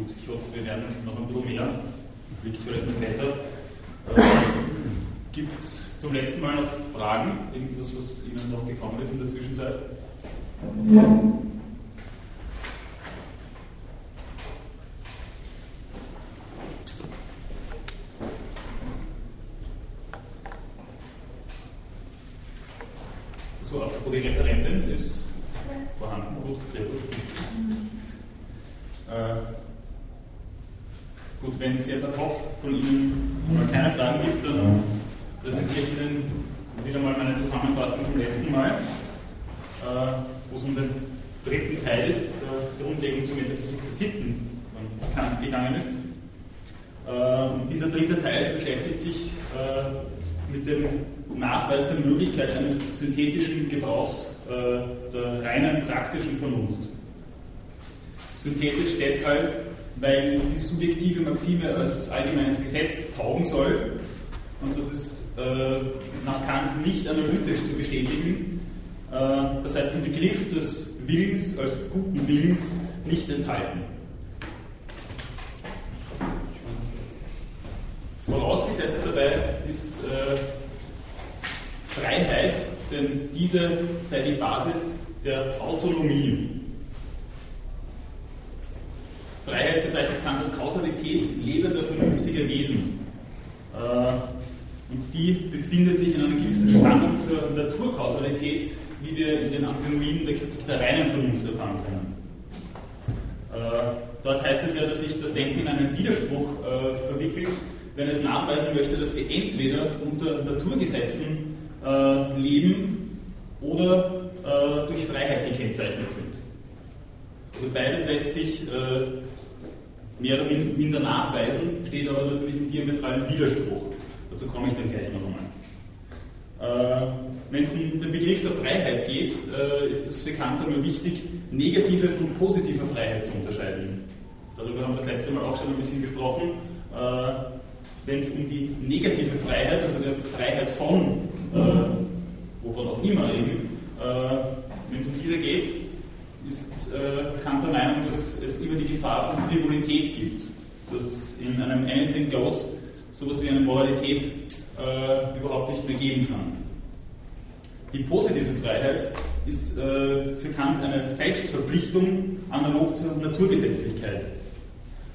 Gut, ich hoffe, wir werden noch ein bisschen mehr. Liegt vielleicht noch weiter. Äh, Gibt es zum letzten Mal noch Fragen? Irgendwas, was Ihnen noch gekommen ist in der Zwischenzeit? So, apropos die Referentin ist vorhanden. Gut, sehr gut. Äh, gut, wenn es jetzt ad hoc von Ihnen mal keine Fragen gibt, dann präsentiere ich Ihnen wieder mal meine Zusammenfassung vom letzten Mal, äh, wo es um den dritten Teil der Grundlegung zur Metaphysik der Sitten von Kant gegangen ist. Äh, dieser dritte Teil beschäftigt sich äh, mit dem Nachweis der Möglichkeit eines synthetischen Gebrauchs äh, der reinen praktischen Vernunft. Synthetisch deshalb, weil die subjektive Maxime als allgemeines Gesetz taugen soll und das ist äh, nach Kant nicht analytisch zu bestätigen. Äh, das heißt, den Begriff des Willens als guten Willens nicht enthalten. Vorausgesetzt dabei ist äh, Freiheit, denn diese sei die Basis der Autonomie. Freiheit bezeichnet Kant als Kausalität lebender, vernünftiger Wesen. Äh, und die befindet sich in einer gewissen Spannung zur Naturkausalität, wie wir in den Antinomien der Kritik der reinen Vernunft erfahren können. Äh, dort heißt es ja, dass sich das Denken in einen Widerspruch äh, verwickelt, wenn es nachweisen möchte, dass wir entweder unter Naturgesetzen leben oder durch Freiheit gekennzeichnet sind. Also beides lässt sich äh, mehr oder minder nachweisen, steht aber natürlich im diametralen Widerspruch. Dazu komme ich dann gleich noch einmal. Äh, wenn es um den Begriff der Freiheit geht, äh, ist es für Kant einmal wichtig, negative von positiver Freiheit zu unterscheiden. Darüber haben wir das letzte Mal auch schon ein bisschen gesprochen. Äh, wenn es um die negative Freiheit, also der Freiheit von, wovon auch immer äh, wenn es um diese geht, äh, Kant der Meinung, dass es immer die Gefahr von Frivolität gibt. Dass es in einem Anything Goes sowas wie eine Moralität äh, überhaupt nicht mehr geben kann. Die positive Freiheit ist äh, für Kant eine Selbstverpflichtung analog zur Naturgesetzlichkeit.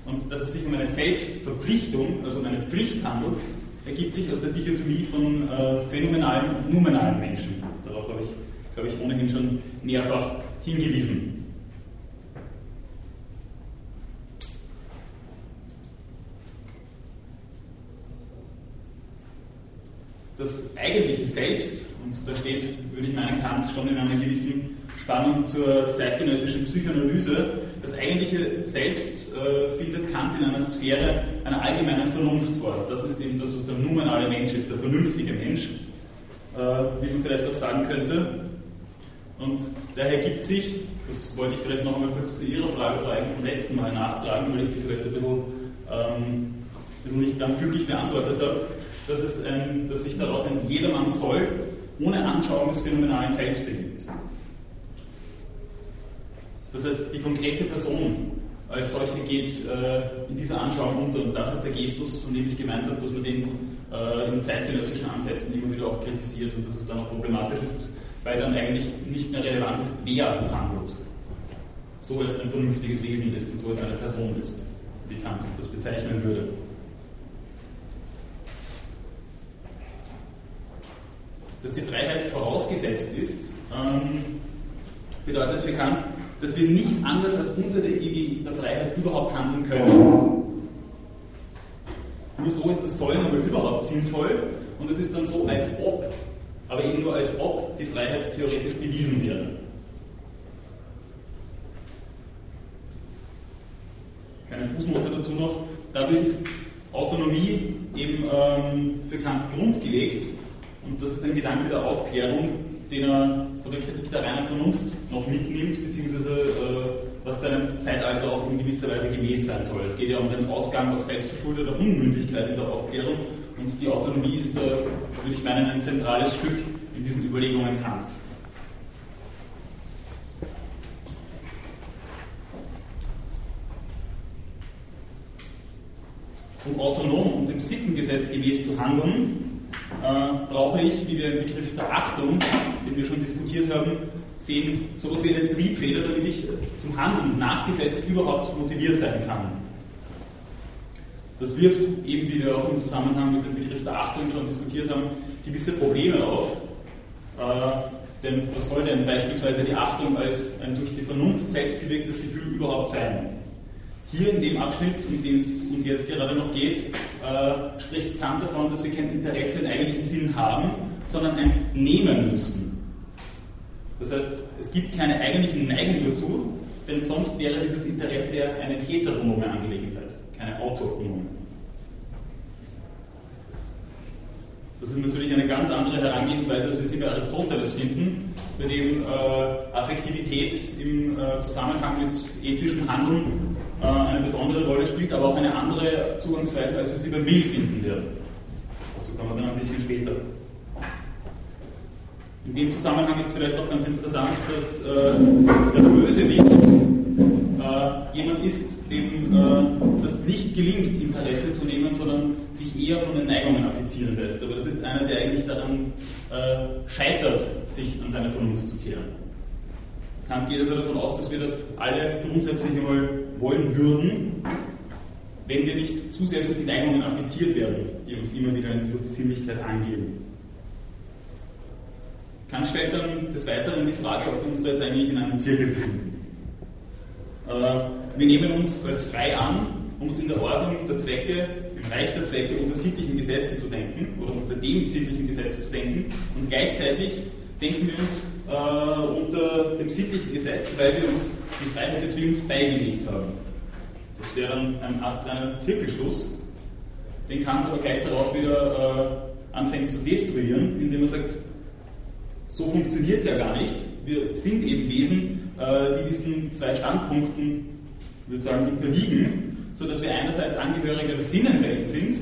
Und dass es sich um eine Selbstverpflichtung, also um eine Pflicht handelt, ergibt sich aus der Dichotomie von äh, phänomenalen und numenalen Menschen. Darauf habe ich, glaube ich, ohnehin schon mehrfach hingewiesen. das eigentliche Selbst, und da steht, würde ich meinen, Kant schon in einer gewissen Spannung zur zeitgenössischen Psychoanalyse, das eigentliche Selbst äh, findet Kant in einer Sphäre einer allgemeinen Vernunft vor. Das ist eben das, was der numenale Mensch ist, der vernünftige Mensch, äh, wie man vielleicht auch sagen könnte. Und daher gibt sich, das wollte ich vielleicht noch einmal kurz zu Ihrer Frage vom letzten Mal nachtragen, weil ich die vielleicht ein bisschen, ähm, ein bisschen nicht ganz glücklich beantwortet habe, dass, es ein, dass sich daraus ein Jedermann soll ohne Anschauung des phänomenalen Selbst ergibt. Das heißt, die konkrete Person als solche geht äh, in dieser Anschauung unter und das ist der Gestus, von dem ich gemeint habe, dass man den äh, in zeitgenössischen Ansätzen immer wieder auch kritisiert und dass es dann auch problematisch ist, weil dann eigentlich nicht mehr relevant ist, wer handelt. So es ein vernünftiges Wesen ist und so es eine Person ist, wie Kant das bezeichnen würde. Dass die Freiheit vorausgesetzt ist, ähm, bedeutet für Kant, dass wir nicht anders als unter der Idee der Freiheit überhaupt handeln können. Nur so ist das Sollen aber überhaupt sinnvoll und es ist dann so, als ob, aber eben nur als ob die Freiheit theoretisch bewiesen wäre. Keine Fußnote dazu noch. Dadurch ist Autonomie eben ähm, für Kant grundgelegt und das ist ein Gedanke der Aufklärung, den er von der Kritik der reinen Vernunft noch mitnimmt, beziehungsweise äh, was seinem Zeitalter auch in gewisser Weise gemäß sein soll. Es geht ja um den Ausgang aus selbstverschuldeter Unmündigkeit in der Aufklärung und die Autonomie ist da, würde ich meinen, ein zentrales Stück in diesen Überlegungen Kants. um autonom und dem Sittengesetz gemäß zu handeln, äh, brauche ich, wie wir im Begriff der Achtung, den wir schon diskutiert haben, sehen, sowas wie eine Triebfeder, damit ich zum Handeln nachgesetzt überhaupt motiviert sein kann. Das wirft eben, wie wir auch im Zusammenhang mit dem Begriff der Achtung schon diskutiert haben, gewisse Probleme auf. Äh, denn was soll denn beispielsweise die Achtung als ein durch die Vernunft selbst Gefühl überhaupt sein? Hier in dem Abschnitt, in dem es uns jetzt gerade noch geht, äh, spricht Kant davon, dass wir kein Interesse im eigentlichen Sinn haben, sondern eins nehmen müssen. Das heißt, es gibt keine eigentlichen Neigung dazu, denn sonst wäre dieses Interesse ja eine heteronome Angelegenheit, keine autonome. Das ist natürlich eine ganz andere Herangehensweise, als wir sie bei Aristoteles finden, bei dem äh, Affektivität im äh, Zusammenhang mit ethischem Handeln äh, eine besondere Rolle spielt, aber auch eine andere Zugangsweise, als wir sie bei Mill finden werden. Dazu kommen wir dann ein bisschen später. In dem Zusammenhang ist vielleicht auch ganz interessant, dass äh, der Bösewicht äh, jemand ist, dem äh, das nicht gelingt, Interesse zu nehmen, sondern sich eher von den Neigungen affizieren lässt. Aber das ist einer, der eigentlich daran äh, scheitert, sich an seine Vernunft zu kehren. Kant geht also davon aus, dass wir das alle grundsätzlich einmal wollen würden, wenn wir nicht zu sehr durch die Neigungen affiziert werden, die uns immer wieder durch die Sinnlichkeit angeben. Kant stellt dann des Weiteren die Frage, ob wir uns da jetzt eigentlich in einem Zirkel befinden. Äh, wir nehmen uns als frei an, um uns in der Ordnung der Zwecke, im Reich der Zwecke unter sittlichen Gesetzen zu denken oder unter dem sittlichen Gesetz zu denken und gleichzeitig denken wir uns äh, unter dem sittlichen Gesetz, weil wir uns die Freiheit des Willens beigelegt haben. Das wäre dann ein astreiner Zirkelschluss, den Kant aber gleich darauf wieder äh, anfängt zu destruieren, indem er sagt, so funktioniert es ja gar nicht. Wir sind eben Wesen, äh, die diesen zwei Standpunkten, würde sagen, unterliegen, sodass wir einerseits Angehörige der Sinnenwelt sind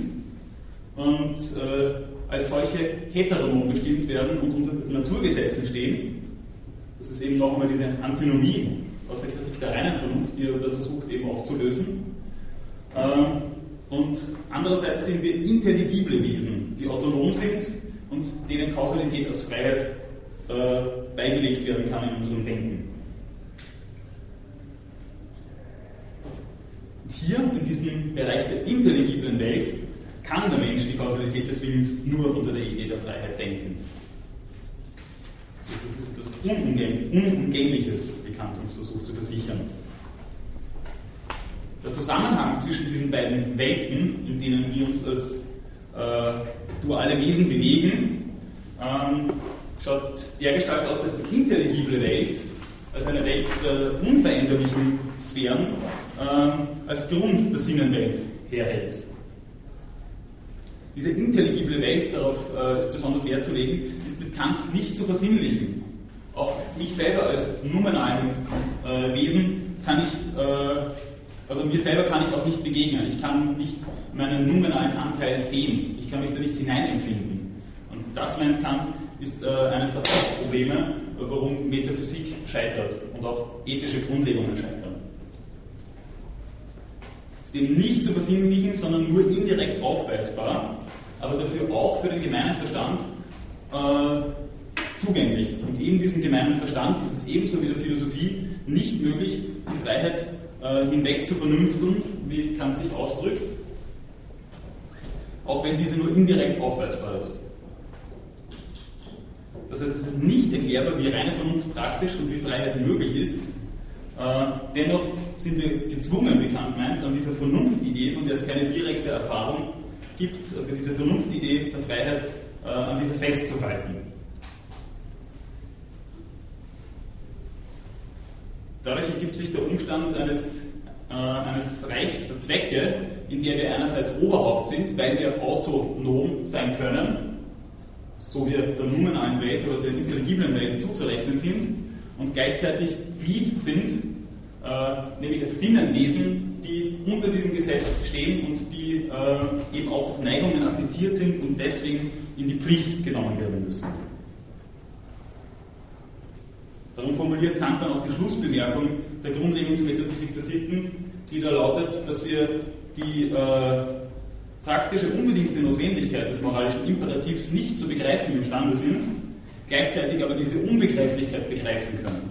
und äh, als solche heteronom bestimmt werden und unter Naturgesetzen stehen. Das ist eben noch einmal diese Antinomie aus der Kritik der reinen Vernunft, die er versucht eben aufzulösen. Ähm, und andererseits sind wir intelligible Wesen, die autonom sind und denen Kausalität als Freiheit äh, beigelegt werden kann in unserem Denken. Und hier in diesem Bereich der intelligiblen Welt kann der Mensch die Kausalität des Willens nur unter der Idee der Freiheit denken. Das ist etwas Unumgängliches, wie Kant uns versucht zu versichern. Der Zusammenhang zwischen diesen beiden Welten, in denen wir uns als äh, duale Wesen bewegen, ähm, schaut dergestalt aus, dass die intelligible Welt als eine Welt der unveränderlichen Sphären ähm, als Grund der Sinnenwelt herhält. Diese intelligible Welt, darauf äh, ist besonders Wert zu legen, mit Kant nicht zu versinnlichen. Auch ich selber als numenalen äh, Wesen kann ich, äh, also mir selber kann ich auch nicht begegnen. Ich kann nicht meinen numenalen Anteil sehen. Ich kann mich da nicht hineinempfinden. Und das meint Kant, ist äh, eines der Hauptprobleme, warum Metaphysik scheitert und auch ethische Grundlegungen scheitern. Ist eben nicht zu versinnlichen, sondern nur indirekt aufweisbar, aber dafür auch für den gemeinen Verstand äh, zugänglich. Und in diesem gemeinen Verstand ist es ebenso wie der Philosophie nicht möglich, die Freiheit äh, hinweg zu vernünfteln, wie Kant sich ausdrückt, auch wenn diese nur indirekt aufweisbar ist. Das heißt, es ist nicht erklärbar, wie reine Vernunft praktisch und wie Freiheit möglich ist. Äh, dennoch sind wir gezwungen, wie Kant meint, an dieser Vernunftidee, von der es keine direkte Erfahrung gibt, also diese Vernunftidee der Freiheit, äh, an dieser festzuhalten. Dadurch ergibt sich der Umstand eines, äh, eines Reichs der Zwecke, in der wir einerseits Oberhaupt sind, weil wir autonom sein können, so wir der numenalen Welt oder der intelligiblen Welt zuzurechnen sind und gleichzeitig Glied sind, äh, nämlich als Sinnenwesen, die unter diesem Gesetz stehen und die äh, eben auch durch Neigungen affiziert sind und deswegen in die Pflicht genommen werden müssen. Darum formuliert Kant dann auch die Schlussbemerkung der Grundlegung zur Metaphysik der Sitten, die da lautet, dass wir die äh, praktische unbedingte Notwendigkeit des moralischen Imperativs nicht zu begreifen imstande sind, gleichzeitig aber diese Unbegreiflichkeit begreifen können.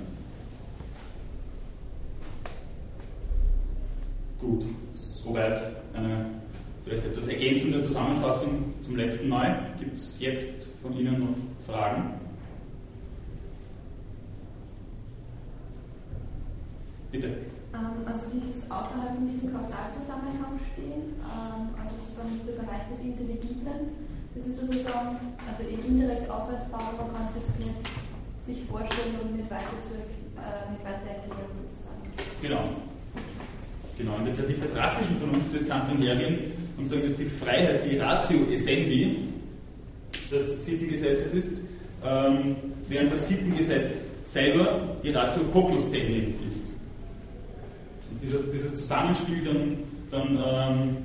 Gut, soweit eine vielleicht etwas ergänzende Zusammenfassung zum letzten Mal. Gibt es jetzt von Ihnen noch Fragen? Bitte. Ähm, also dieses außerhalb von diesem Kausalzusammenhang stehen, ähm, also sozusagen dieser Bereich des Intelligiblen, das ist sozusagen also eben indirekt aufweisbar, man kann es jetzt nicht sich vorstellen und nicht weiter, zu, äh, nicht weiter erklären sozusagen. Genau. Genau, in der Kritik der praktischen Vernunft wird Kant dann hergehen und sagen, dass die Freiheit die Ratio essendi des Sittengesetzes ist, ähm, während das Sittengesetz selber die Ratio cognoscendi ist dieser, dieses Zusammenspiel dann, dann ähm,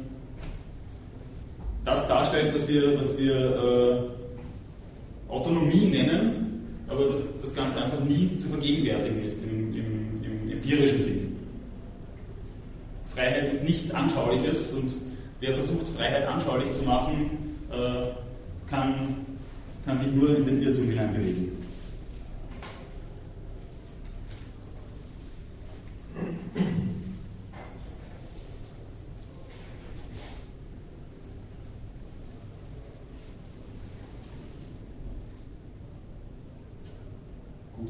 das darstellt, was wir, was wir äh, Autonomie nennen, aber das, das Ganze einfach nie zu vergegenwärtigen ist im, im, im empirischen Sinn. Freiheit ist nichts Anschauliches und wer versucht, Freiheit anschaulich zu machen, äh, kann, kann sich nur in den Irrtum hineinbewegen.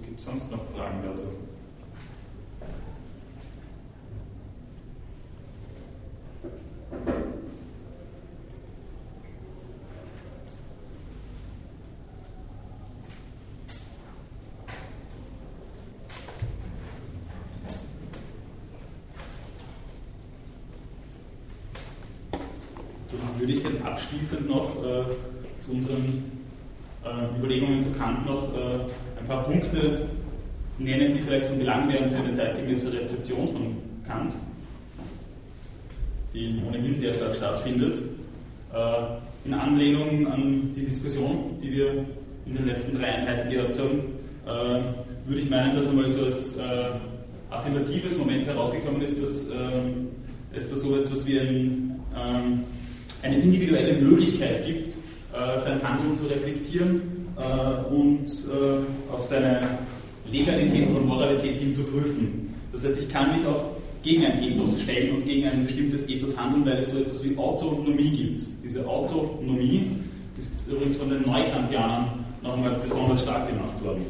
Gibt es sonst noch Fragen dazu? Dann würde ich dann abschließend noch äh, zu unseren äh, Überlegungen zu Kant noch äh, ein paar Punkte nennen, die vielleicht von Belang wären für eine zeitgemäße Rezeption von Kant, die ohnehin sehr stark stattfindet. Äh, in Anlehnung an die Diskussion, die wir in den letzten drei Einheiten gehabt haben, äh, würde ich meinen, dass einmal so als äh, affirmatives Moment herausgekommen ist, dass ähm, es da so etwas wie ein, individuelle Möglichkeit gibt, äh, sein Handeln zu reflektieren äh, und äh, auf seine Legalität oder Moralität hin zu prüfen. Das heißt, ich kann mich auch gegen ein Ethos stellen und gegen ein bestimmtes Ethos handeln, weil es so etwas wie Autonomie gibt. Diese Autonomie ist übrigens von den Neukantianern noch einmal besonders stark gemacht worden.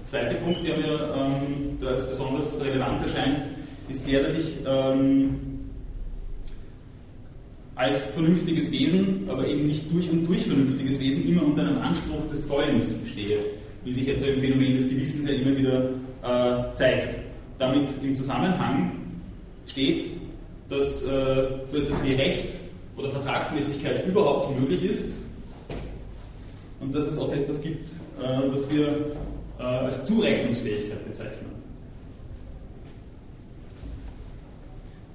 Der zweite Punkt, der mir ähm, da als besonders relevant erscheint, ist der, dass ich ähm, als vernünftiges Wesen, aber eben nicht durch und durch vernünftiges Wesen, immer unter einem Anspruch des Sollens stehe, wie sich etwa im Phänomen des Gewissens ja immer wieder äh, zeigt. Damit im Zusammenhang steht, dass äh, so etwas wie Recht oder Vertragsmäßigkeit überhaupt möglich ist und dass es auch etwas gibt, äh, was wir äh, als Zurechnungsfähigkeit bezeichnen.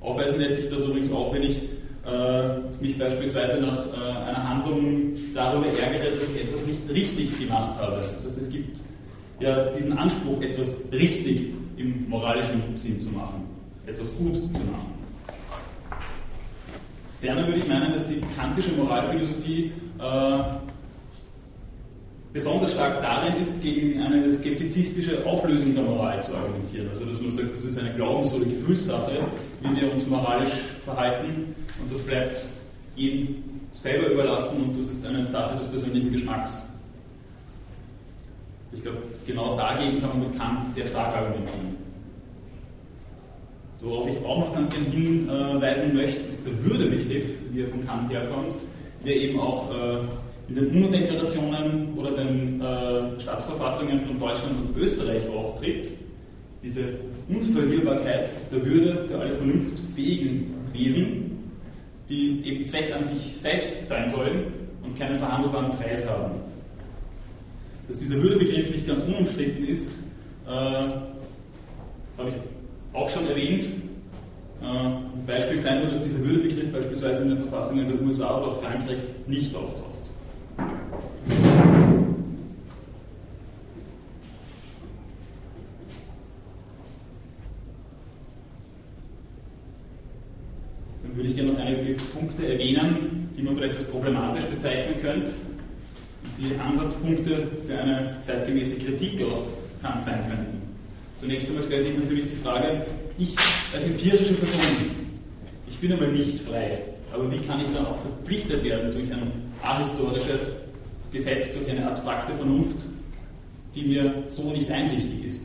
Aufweisen lässt sich das übrigens auch, wenn ich äh, mich beispielsweise nach äh, einer Handlung darüber ärgere, dass ich etwas nicht richtig gemacht habe. Das heißt, es gibt ja diesen Anspruch, etwas richtig im moralischen Sinn zu machen, etwas gut zu machen. Ferner würde ich meinen, dass die kantische Moralphilosophie äh, besonders stark darin ist, gegen eine skeptizistische Auflösung der Moral zu argumentieren. Also dass man sagt, das ist eine Glaubens- oder Gefühlssache, wie wir uns moralisch verhalten und das bleibt jedem selber überlassen und das ist eine Sache des persönlichen Geschmacks. Also ich glaube, genau dagegen kann man mit Kant sehr stark argumentieren. Worauf ich auch noch ganz gerne hinweisen möchte, ist der Würdebegriff, wie er von Kant herkommt, der eben auch äh, in den UNO-Deklarationen oder den äh, Staatsverfassungen von Deutschland und Österreich auftritt. Diese Unverlierbarkeit der Würde für alle vernunftfähigen Wesen die eben Zweck an sich selbst sein sollen und keinen verhandelbaren Preis haben. Dass dieser Würdebegriff nicht ganz unumstritten ist, äh, habe ich auch schon erwähnt. Äh, ein Beispiel sein nur, dass dieser Würdebegriff beispielsweise in den Verfassungen der USA oder auch Frankreichs nicht auftaucht. Würde ich gerne noch einige Punkte erwähnen, die man vielleicht als problematisch bezeichnen könnte, die Ansatzpunkte für eine zeitgemäße Kritik auch kann sein könnten. Zunächst einmal stellt sich natürlich die Frage, ich als empirische Person, ich bin einmal nicht frei, aber wie kann ich dann auch verpflichtet werden durch ein ahistorisches Gesetz, durch eine abstrakte Vernunft, die mir so nicht einsichtig ist?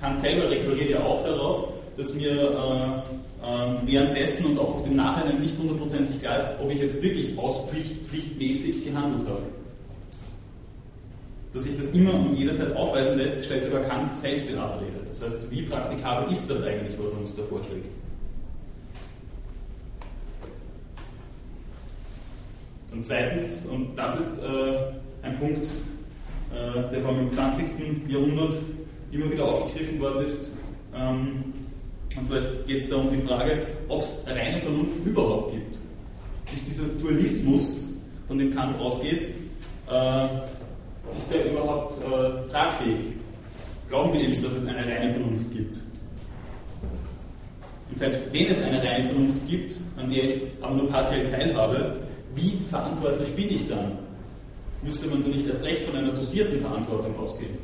Kant selber rekurriert ja auch darauf, dass mir äh, äh, währenddessen und auch auf dem Nachhinein nicht hundertprozentig klar ist, ob ich jetzt wirklich aus Pflicht, pflichtmäßig gehandelt habe. Dass sich das immer und jederzeit aufweisen lässt, stellt sogar Kant selbst in Abrede. Das heißt, wie praktikabel ist das eigentlich, was er uns da vorschlägt? Und zweitens, und das ist äh, ein Punkt, äh, der vom 20. Jahrhundert immer wieder aufgegriffen worden ist, ähm, und zwar geht es da um die Frage, ob es reine Vernunft überhaupt gibt. Ist dieser Dualismus, von dem Kant ausgeht, äh, ist der überhaupt äh, tragfähig? Glauben wir eben, dass es eine reine Vernunft gibt? Und selbst wenn es eine reine Vernunft gibt, an der ich aber nur partiell teilhabe, wie verantwortlich bin ich dann? Müsste man dann nicht erst recht von einer dosierten Verantwortung ausgehen?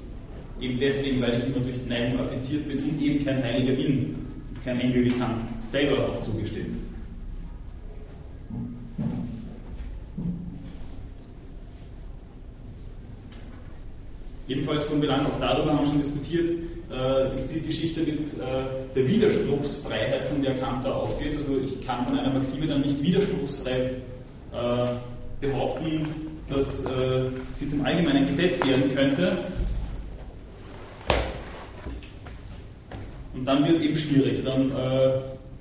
Eben deswegen, weil ich immer durch Neigung affiziert bin und eben kein Heiliger bin, kein Engel wie Kant selber auch zugesteht. Ebenfalls von Belang, auch darüber haben wir schon diskutiert, äh, ist die Geschichte mit äh, der Widerspruchsfreiheit, von der Kant da ausgeht. Also ich kann von einer Maxime dann nicht widerspruchsfrei äh, behaupten, dass äh, sie zum allgemeinen Gesetz werden könnte. Und dann wird es eben schwierig. Dann äh,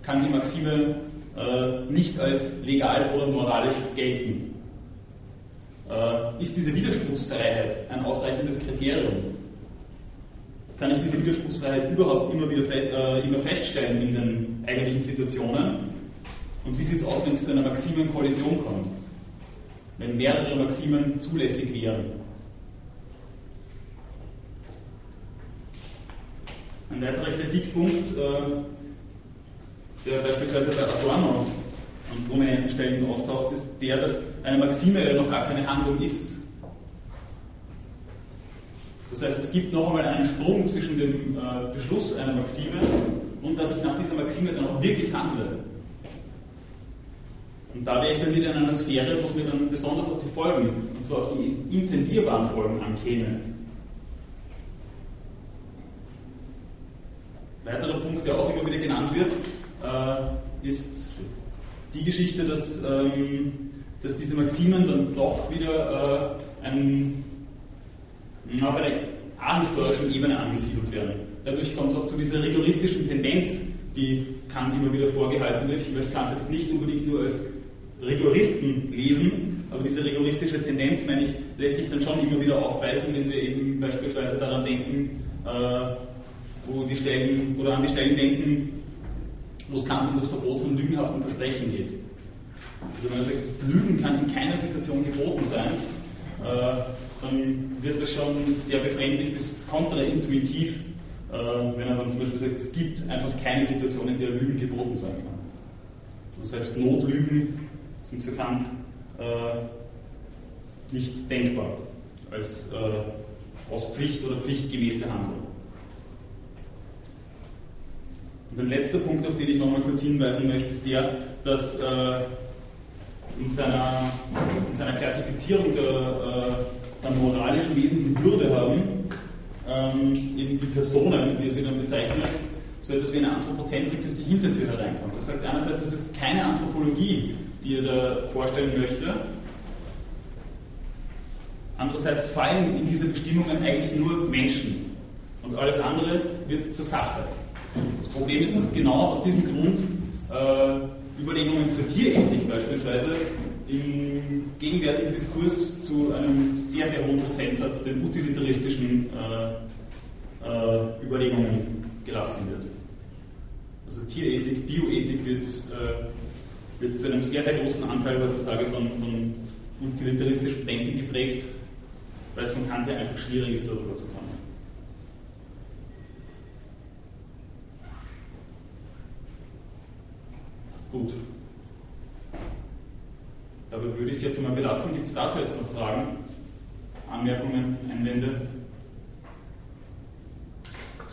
kann die Maxime äh, nicht als legal oder moralisch gelten. Äh, ist diese Widerspruchsfreiheit ein ausreichendes Kriterium? Kann ich diese Widerspruchsfreiheit überhaupt immer wieder äh, immer feststellen in den eigentlichen Situationen? Und wie sieht es aus, wenn es zu einer Maximenkollision kommt? Wenn mehrere Maximen zulässig wären? Ein weiterer Kritikpunkt, äh, der beispielsweise bei Adorno an prominenten Stellen auftaucht, ist der, dass eine Maxime ja noch gar keine Handlung ist. Das heißt, es gibt noch einmal einen Sprung zwischen dem äh, Beschluss einer Maxime und dass ich nach dieser Maxime dann auch wirklich handle. Und da wäre ich dann wieder in einer Sphäre, wo es mir dann besonders auf die Folgen, und zwar auf die intendierbaren Folgen ankäme. weiterer Punkt, der auch immer wieder genannt wird, äh, ist die Geschichte, dass, ähm, dass diese Maximen dann doch wieder äh, auf einer ahistorischen Ebene angesiedelt werden. Dadurch kommt es auch zu dieser rigoristischen Tendenz, die Kant immer wieder vorgehalten wird. Ich möchte Kant jetzt nicht unbedingt nur als Rigoristen lesen, aber diese rigoristische Tendenz, meine ich, lässt sich dann schon immer wieder aufweisen, wenn wir eben beispielsweise daran denken, äh, wo die Stellen oder an die Stellen denken, wo es Kant um das Verbot von lügenhaften Versprechen geht. Also wenn man sagt, das Lügen kann in keiner Situation geboten sein, äh, dann wird das schon sehr befremdlich bis kontraintuitiv, äh, wenn er dann zum Beispiel sagt, es gibt einfach keine Situation, in der Lügen geboten sein kann. Also selbst Notlügen sind für Kant äh, nicht denkbar als äh, aus Pflicht oder pflichtgemäße Handlung. Und ein letzter Punkt, auf den ich nochmal kurz hinweisen möchte, ist der, dass äh, in, seiner, in, seiner, Klassifizierung der, äh, der, moralischen Wesen die Würde haben, ähm, eben die Personen, wie er sie dann bezeichnet, so etwas wie eine Anthropozentrik durch die Hintertür hereinkommt. Er sagt einerseits, es ist keine Anthropologie, die er da vorstellen möchte. Andererseits fallen in diese Bestimmungen eigentlich nur Menschen. Und alles andere wird zur Sache. Das Problem ist, dass genau aus diesem Grund äh, Überlegungen zur Tierethik beispielsweise im gegenwärtigen Diskurs zu einem sehr, sehr hohen Prozentsatz den utilitaristischen äh, äh, Überlegungen gelassen wird. Also Tierethik, Bioethik wird, äh, wird zu einem sehr, sehr großen Anteil heutzutage von, von utilitaristischem Denken geprägt, weil es von Kant her einfach schwierig ist, darüber zu kommen. Gut. Dabei würde ich es jetzt einmal belassen. Gibt es dazu jetzt noch Fragen, Anmerkungen, Einwände?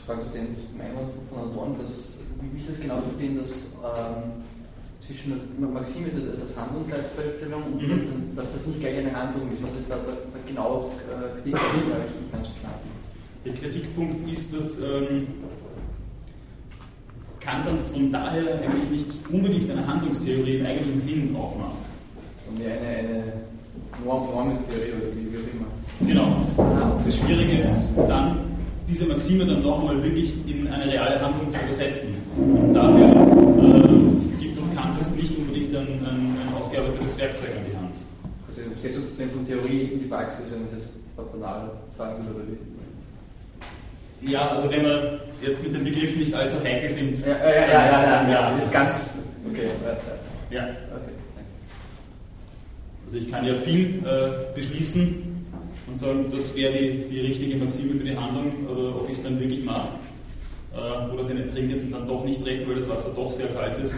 Fragen zu dem Einwand von Adorn, dass, wie ist das genau verstehen, dass ähm, zwischen das, Maxim ist das als Handlungsleitvorstellung und mhm. dass, dass, das nicht gleich eine Handlung ist. Was ist da der, der genau äh, Kritikpunkt ganz klar? Der Kritikpunkt ist, dass ähm, Kant dann von daher eigentlich nicht unbedingt eine Handlungstheorie im eigentlichen Sinn aufmacht. Sondern eine, eine Normentheorie oder wie, wie auch immer. Genau. Das Schwierige ist dann, diese Maxime dann noch einmal wirklich in eine reale Handlung zu übersetzen. Und dafür äh, gibt uns Kant jetzt nicht unbedingt ein, ein, ein, ausgearbeitetes Werkzeug an die Hand. Also setzt du von Theorie in die Praxis, wenn das banal sagen würde? Ja, also wenn wir jetzt mit den Begriffen nicht allzu heikel sind. Ja, ja, ja, ja, ja, ja, ist ganz. Okay. Ja. Okay. Also ich kann ja viel äh, beschließen und sagen, das wäre die, die richtige Maxime für die Handlung, aber ob ich es dann wirklich mache äh, oder den Ertrinkenden dann doch nicht rette, weil das Wasser doch sehr kalt ist.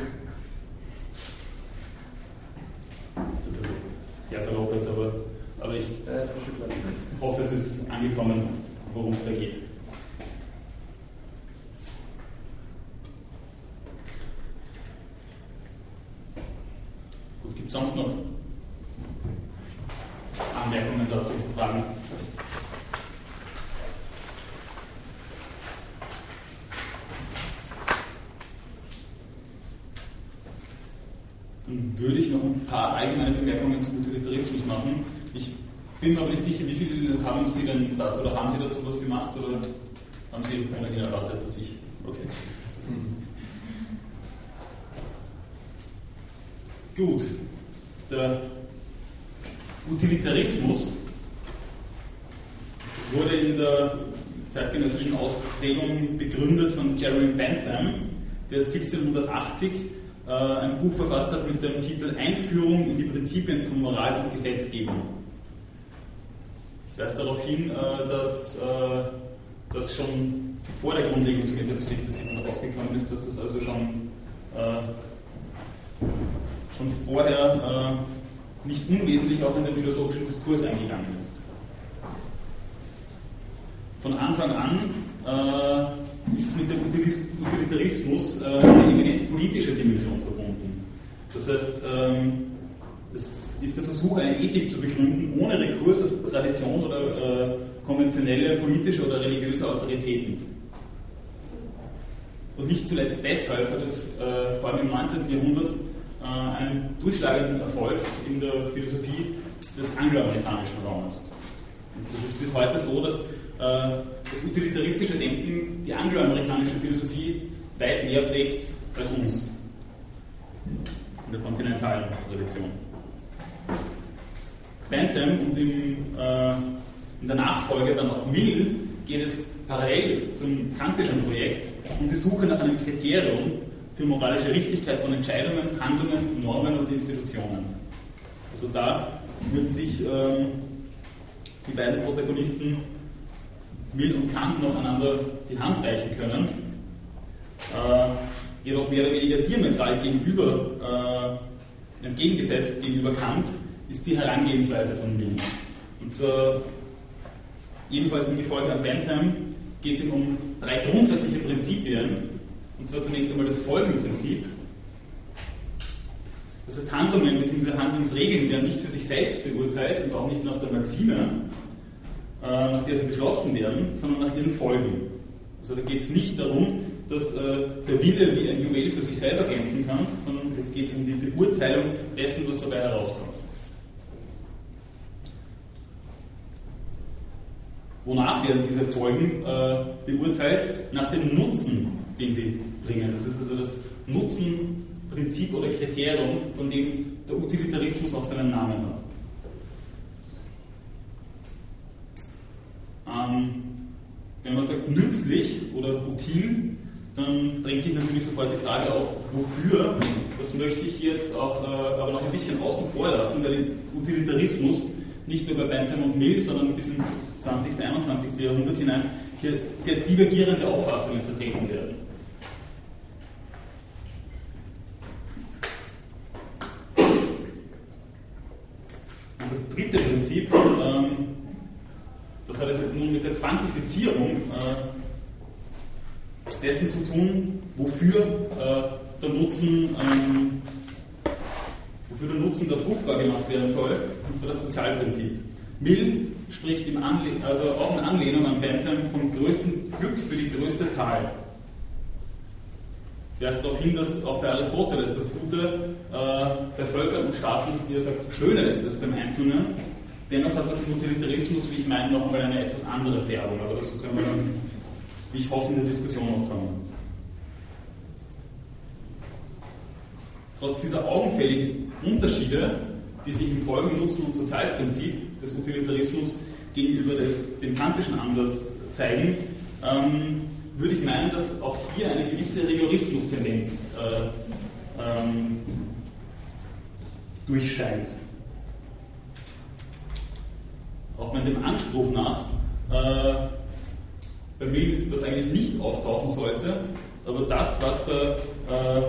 Sehr salopp jetzt, aber, aber ich hoffe, es ist angekommen, worum es da geht. Gut, gibt es sonst noch Anmerkungen dazu, Fragen? Würde ich noch ein paar allgemeine Bemerkungen zum Utilitarismus machen. Ich bin mir aber nicht sicher, wie viel haben Sie denn dazu oder haben Sie dazu was gemacht oder haben Sie ohnehin erwartet, dass ich. Okay. Gut. Der Utilitarismus wurde in der zeitgenössischen Ausprägung begründet von Jeremy Bentham, der 1780 äh, ein Buch verfasst hat mit dem Titel Einführung in die Prinzipien von Moral und Gesetzgebung. Ich weise darauf hin, äh, dass äh, das schon vor der Grundlegung zur Metaphysik des rausgekommen ist, dass das also schon, schon vorher nicht unwesentlich auch in den philosophischen Diskurs eingegangen ist. Von Anfang an ist mit dem Utilitarismus äh, eine eminent politische Dimension verbunden. Das heißt, ähm, es ist der Versuch, eine Ethik zu begründen, ohne Rekurs auf Tradition oder äh, konventionelle politische oder religiöse Autoritäten. Und nicht zuletzt deshalb hat es äh, vor allem im 19. Jahrhundert äh, einen durchschlagenden Erfolg in der Philosophie des angloamerikanischen Raumes. Und das ist bis heute so, dass äh, das utilitaristische Denken die angloamerikanische Philosophie weit mehr prägt als uns in der kontinentalen Tradition. Bentham und im, äh, in der Nachfolge dann auch Mill geht es parallel zum kantischen Projekt um die Suche nach einem Kriterium, für moralische Richtigkeit von Entscheidungen, Handlungen, Normen und Institutionen. Also da würden sich ähm, die beiden Protagonisten Mill und Kant noch einander die Hand reichen können, äh, jedoch mehr oder weniger diametral gegenüber, äh, entgegengesetzt gegenüber Kant, ist die Herangehensweise von Mill. Und zwar ebenfalls im Gefolge an Bentham geht es ihm um drei grundsätzliche Prinzipien, und zwar zunächst einmal das Folgenprinzip. Das heißt, Handlungen bzw. Handlungsregeln werden nicht für sich selbst beurteilt und auch nicht nach der Maxime, nach der sie beschlossen werden, sondern nach ihren Folgen. Also da geht es nicht darum, dass äh, der Wille wie ein Juwel für sich selber glänzen kann, sondern es geht um die Beurteilung dessen, was dabei herauskommt. Wonach werden diese Folgen äh, beurteilt? Nach dem Nutzen, den sie bringen. Das ist also das Nutzenprinzip oder Kriterium, von dem der Utilitarismus auch seinen Namen hat. Ähm, wenn man sagt nützlich oder util, dann drängt sich natürlich sofort die Frage auf, wofür. Das möchte ich jetzt auch äh, aber noch ein bisschen außen vor lassen, weil im Utilitarismus nicht nur bei Bentham und Mill, sondern bis ins 20. 21. Jahrhundert hinein hier sehr divergierende Auffassungen vertreten werden. Sozialprinzip, ähm, das hat es nun mit der Quantifizierung äh, dessen zu tun, wofür äh, der Nutzen ähm, wofür der Nutzen der fruchtbar gemacht werden soll, und zwar das Sozialprinzip. Mill spricht im Anle also auch in Anlehnung an Bentham vom größten Glück für die größte Zahl. Weist darauf hin, dass auch bei Aristoteles das Gute äh, bei Völkern und Staaten, wie er sagt, schöner ist als beim Einzelnen. Dennoch hat das im Utilitarismus, wie ich meine, noch einmal eine etwas andere Färbung. Aber dazu können wir dann, wie ich hoffe, in der Diskussion noch kommen. Trotz dieser augenfälligen Unterschiede, die sich im Folgennutzen- und Sozialprinzip des Utilitarismus gegenüber des, dem kantischen Ansatz zeigen, ähm, würde ich meinen, dass auch hier eine gewisse Rigorismus-Tendenz äh, ähm, durchscheint. Auch wenn dem Anspruch nach äh, bei mir das eigentlich nicht auftauchen sollte, aber das, was da äh,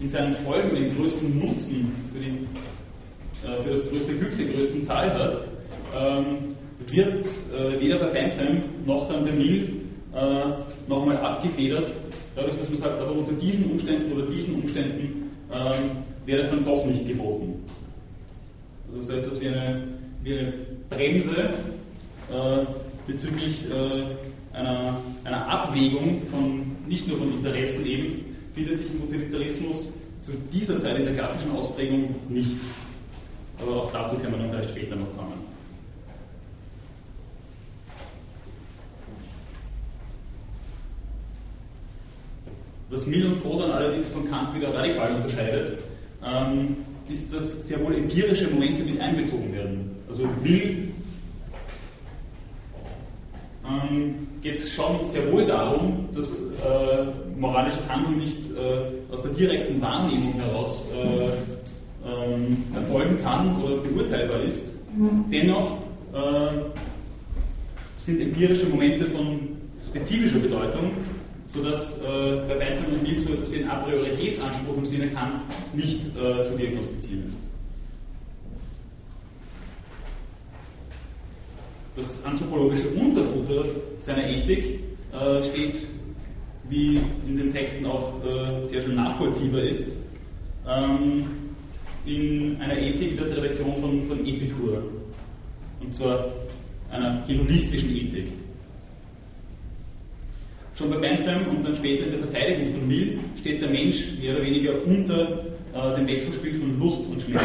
in seinen Folgen den größten Nutzen für, die, äh, für das größte Glück der größten Zahl hat, ähm, wird äh, weder bei Bentham noch dann bei Mill äh, nochmal abgefedert, dadurch, dass man sagt, aber unter diesen Umständen oder diesen Umständen ähm, wäre es dann doch nicht geboten. Also so etwas wie eine, wie eine Bremse äh, bezüglich äh, einer, einer Abwägung von nicht nur von Interessen eben, findet sich im Utilitarismus zu dieser Zeit in der klassischen Ausprägung nicht. Aber auch dazu können wir dann vielleicht später noch kommen. Was Mill und Co. dann allerdings von Kant wieder radikal unterscheidet, ähm, ist, dass sehr wohl empirische Momente mit einbezogen werden. Also Mill ähm, geht es schon sehr wohl darum, dass äh, moralisches Handeln nicht äh, aus der direkten Wahrnehmung heraus äh, ähm, erfolgen kann oder beurteilbar ist. Mhm. Dennoch äh, sind empirische Momente von spezifischer Bedeutung, sodass äh, bei Bentham und Mill so etwas wie ein A Prioritätsanspruch im Sinne Kants nicht äh, zu diagnostizieren ist. Das anthropologische Unterfutter seiner Ethik äh, steht, wie in den Texten auch äh, sehr schön nachvollziehbar ist, ähm, in einer Ethik der Tradition von, von Epikur. Und zwar einer hedonistischen Ethik. Schon bei Bentham und dann später in der Verteidigung von Mill steht der Mensch mehr oder weniger unter äh, dem Wechselspiel von Lust und Schmerz.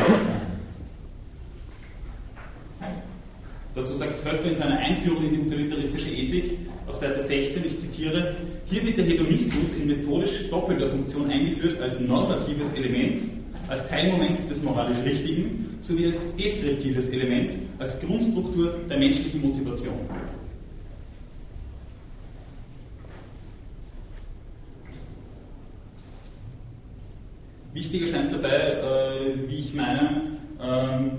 Dazu sagt Höffer in seiner Einführung in die utilitaristische Ethik auf Seite 16, ich zitiere, hier wird der Hedonismus in methodisch doppelter Funktion eingeführt als normatives Element, als Teilmoment des moralisch Richtigen, sowie als deskriptives Element, als Grundstruktur der menschlichen Motivation. Wichtig erscheint dabei, äh, wie ich meine, ähm,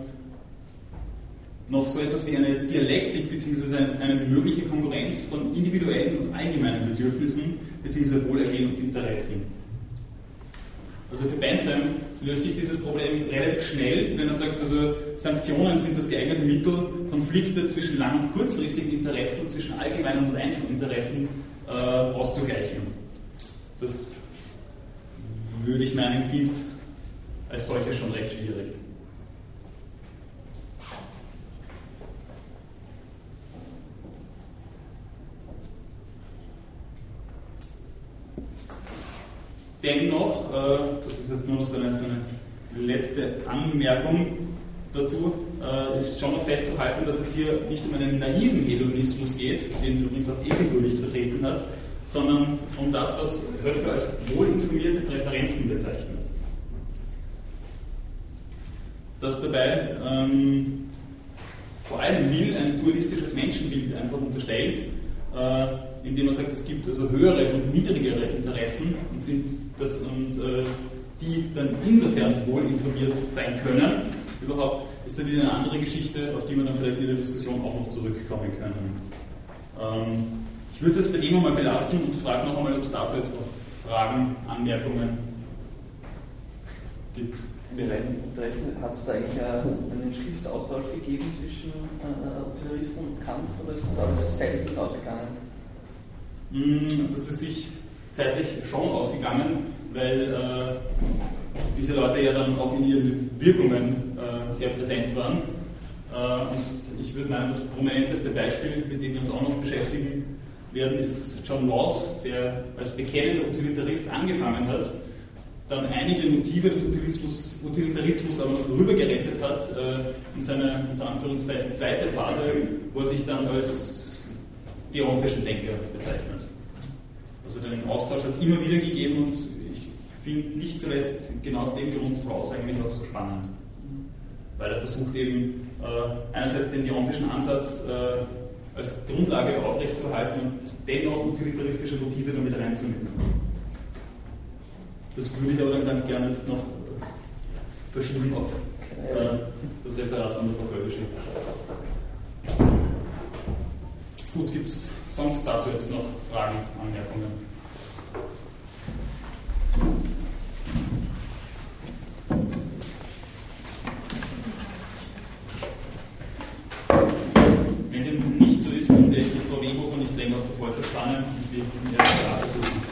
noch so etwas wie eine Dialektik bzw. eine mögliche Konkurrenz von individuellen und allgemeinen Bedürfnissen bzw. Wohlergehen und Interessen. Also für Bentham löst sich dieses Problem relativ schnell, wenn er sagt, also Sanktionen sind das geeignete Mittel, Konflikte zwischen lang- und kurzfristigen Interessen und zwischen allgemeinen und Einzelinteressen äh, auszugleichen. Das würde ich meinen, gilt als solcher schon recht schwierig. Dennoch, äh, das ist jetzt nur noch so eine, so eine letzte Anmerkung dazu, äh, ist schon noch festzuhalten, dass es hier nicht um einen naiven Hedonismus geht, den übrigens auch Epikur nicht vertreten hat, sondern um das, was Höffer als wohlinformierte Präferenzen bezeichnet. Dass dabei ähm, vor allem Mill ein dualistisches Menschenbild einfach unterstellt, äh, indem man sagt, es gibt also höhere und niedrigere Interessen und sind das und äh, die dann insofern wohl informiert sein können. Überhaupt ist dann wieder eine andere Geschichte, auf die wir dann vielleicht in der Diskussion auch noch zurückkommen können. Ähm, ich würde es jetzt bei dem einmal belassen und frage noch einmal, ob es dazu jetzt noch Fragen, Anmerkungen gibt. Mit reinem Interesse, hat es da eigentlich einen Schriftsaustausch gegeben zwischen äh, und Kant oder ist da das zeitlich ausgegangen? Mm, das ist sich zeitlich schon ausgegangen, weil äh, diese Leute ja dann auch in ihren Wirkungen äh, sehr präsent waren. Äh, und ich würde meinen, das prominenteste Beispiel, mit dem wir uns auch noch beschäftigen werden, ist John Rawls, der als bekennender Utilitarist angefangen hat, dann einige Motive des Utilitarismus, Utilitarismus aber noch rübergerettet hat äh, in seiner unter Anführungszeichen zweite Phase, wo er sich dann als deontischen Denker bezeichnet. Also den Austausch hat es immer wieder gegeben und ich finde nicht zuletzt genau aus dem Grund Rawls eigentlich auch so spannend. Weil er versucht eben äh, einerseits den deontischen Ansatz äh, als Grundlage aufrechtzuerhalten und dennoch utilitaristische Motive damit reinzunehmen. Das würde ich aber dann ganz gerne jetzt noch verschieben auf äh, das Referat von der Frau Völkische. Gut, gibt es sonst dazu jetzt noch Fragen, Anmerkungen? Maßnahmen hinsichtlich der Datensuche.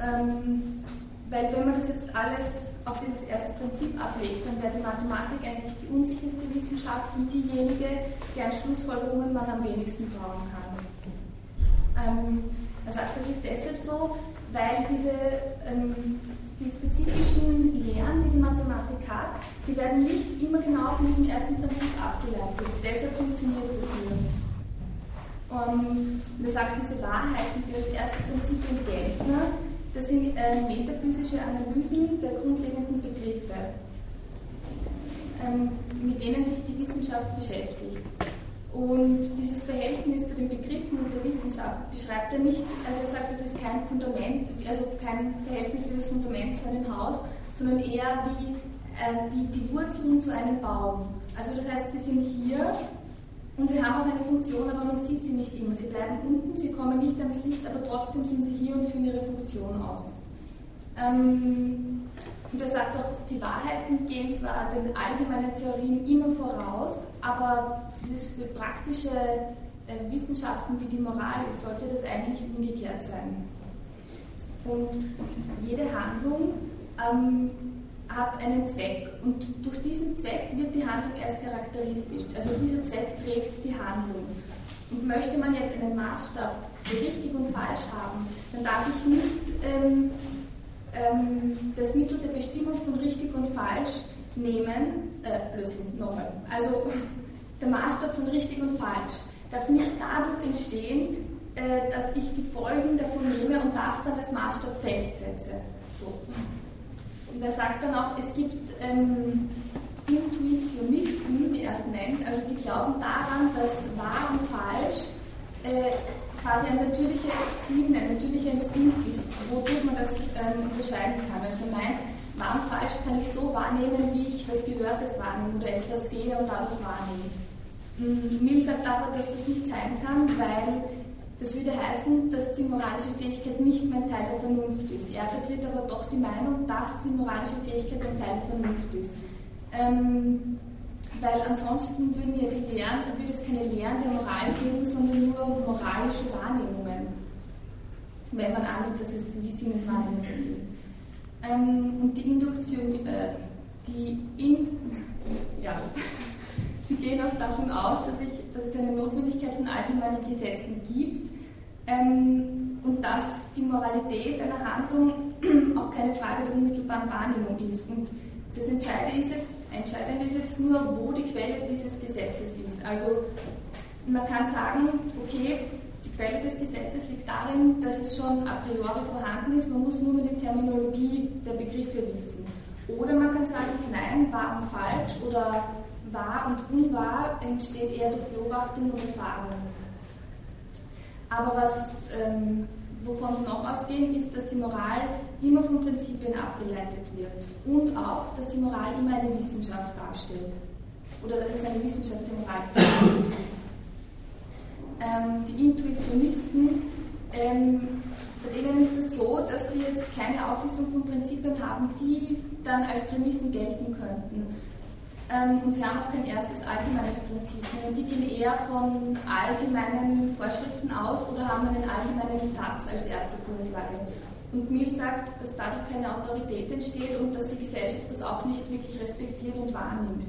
Ähm, weil wenn man das jetzt alles auf dieses erste Prinzip ablegt, dann wäre die Mathematik eigentlich die unsicherste Wissenschaft und diejenige, deren Schlussfolgerungen man am wenigsten trauen kann. Ähm, er sagt, das ist deshalb so, weil diese ähm, die spezifischen Lehren, die die Mathematik hat, die werden nicht immer genau von diesem ersten Prinzip abgeleitet. Deshalb funktioniert das hier. Und er sagt, diese Wahrheiten, die als erstes Prinzip gelten, das sind äh, metaphysische Analysen der grundlegenden Begriffe, ähm, mit denen sich die Wissenschaft beschäftigt. Und dieses Verhältnis zu den Begriffen und der Wissenschaft beschreibt er nicht, also er sagt, das ist kein Fundament, also kein Verhältnis wie das Fundament zu einem Haus, sondern eher wie, äh, wie die Wurzeln zu einem Baum. Also das heißt, sie sind hier und sie haben auch eine Funktion, aber man sieht sie nicht immer. Sie bleiben unten, sie kommen nicht ans Licht, aber trotzdem sind sie hier und führen ihre Funktion aus. Ähm, und er sagt auch, die Wahrheiten gehen zwar den allgemeinen Theorien immer voraus, aber für, das, für praktische äh, Wissenschaften wie die Moral sollte das eigentlich umgekehrt sein. Und jede Handlung ähm, hat einen Zweck und durch diesen Zweck wird die Handlung erst charakteristisch. Also dieser Zweck trägt die Handlung. Und möchte man jetzt einen Maßstab für richtig und falsch haben, dann darf ich nicht ähm, ähm, das Mittel der Bestimmung von richtig und falsch nehmen, äh, Blödsinn, nochmal. Also der Maßstab von richtig und falsch darf nicht dadurch entstehen, äh, dass ich die Folgen davon nehme und das dann als Maßstab festsetze. So. Und er sagt dann auch, es gibt ähm, Intuitionisten, wie er es nennt, also die glauben daran, dass wahr und falsch äh, quasi ein natürlicher Sinn, ein natürlicher Instinkt ist wodurch man das ähm, unterscheiden kann. Also meint, wahr und falsch kann ich so wahrnehmen, wie ich was Gehörtes wahrnehme oder etwas sehe und dadurch wahrnehme. Hm, Mill sagt aber, dass das nicht sein kann, weil das würde heißen, dass die moralische Fähigkeit nicht mehr ein Teil der Vernunft ist. Er vertritt aber doch die Meinung, dass die moralische Fähigkeit ein Teil der Vernunft ist. Ähm, weil ansonsten würden ja die Lehren, würde es keine Lehren der Moral geben, sondern nur moralische Wahrnehmungen, wenn man annimmt, dass es wie Sinneswahrnehmungen sind. Ähm, und die Induktion, äh, die In ja, sie gehen auch davon aus, dass, ich, dass es eine Notwendigkeit von allgemeinen Gesetzen gibt ähm, und dass die Moralität einer Handlung auch keine Frage der unmittelbaren Wahrnehmung ist. Und das Entscheidende ist jetzt, Entscheidende ist jetzt nur, wo die Quelle dieses Gesetzes ist. Also man kann sagen, okay, die Quelle des Gesetzes liegt darin, dass es schon a priori vorhanden ist, man muss nur mit der Terminologie der Begriffe wissen. Oder man kann sagen, nein, wahr und falsch oder wahr und unwahr entsteht eher durch Beobachtung und Erfahrung. Aber was ähm, wovon sie noch ausgehen, ist, dass die Moral immer von Prinzipien abgeleitet wird und auch, dass die Moral immer eine Wissenschaft darstellt oder dass es eine Wissenschaft der Moral gibt. Ähm, die Intuitionisten, ähm, bei denen ist es so, dass sie jetzt keine Auflistung von Prinzipien haben, die dann als Prämissen gelten könnten. Ähm, und sie haben auch kein erstes allgemeines Prinzip, sondern die gehen eher von allgemeinen Vorschriften aus oder haben einen allgemeinen Satz als erste Grundlage. Und Mill sagt, dass dadurch keine Autorität entsteht und dass die Gesellschaft das auch nicht wirklich respektiert und wahrnimmt.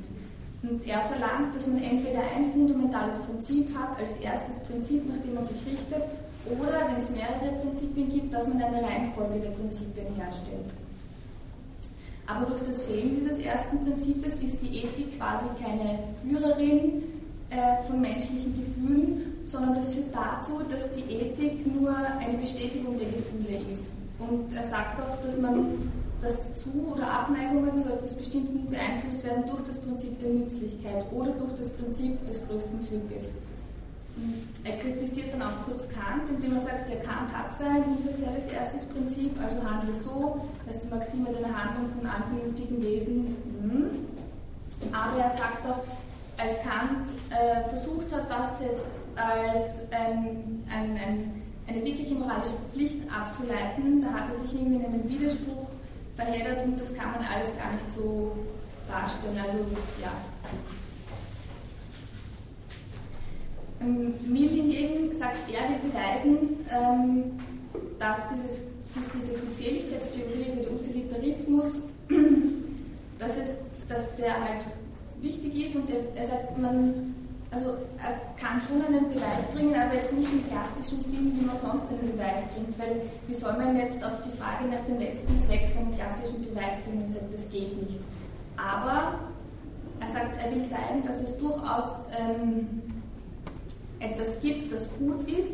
Und er verlangt, dass man entweder ein fundamentales Prinzip hat, als erstes Prinzip, nach dem man sich richtet, oder wenn es mehrere Prinzipien gibt, dass man eine Reihenfolge der Prinzipien herstellt. Aber durch das Fehlen dieses ersten Prinzips ist die Ethik quasi keine Führerin äh, von menschlichen Gefühlen, sondern das führt dazu, dass die Ethik nur eine Bestätigung der Gefühle ist. Und er sagt auch, dass man dass Zu- oder Abneigungen zu etwas Bestimmten beeinflusst werden durch das Prinzip der Nützlichkeit oder durch das Prinzip des größten Glückes. Er kritisiert dann auch kurz Kant, indem er sagt, der Kant hat zwar ein universelles erstes Prinzip, also handle so, das ist die Maxime der Handlung von anvernünftigen Wesen, hm. aber er sagt auch, als Kant äh, versucht hat, das jetzt als ein, ein, ein, eine wirkliche moralische Pflicht abzuleiten, da hat er sich irgendwie in einen Widerspruch verheddert und das kann man alles gar nicht so darstellen. Also ja, Ähm, Mill hingegen sagt, er will beweisen, ähm, dass, dieses, dass diese Glückseligkeitstheorie, also der Utilitarismus, dass, es, dass der halt wichtig ist und er, er sagt, man, also er kann schon einen Beweis bringen, aber jetzt nicht im klassischen Sinn, wie man sonst einen Beweis bringt, weil wie soll man jetzt auf die Frage nach dem letzten Zweck von einem klassischen Beweis bringen? Er sagt, das geht nicht. Aber er sagt, er will zeigen, dass es durchaus ähm, etwas gibt, das gut ist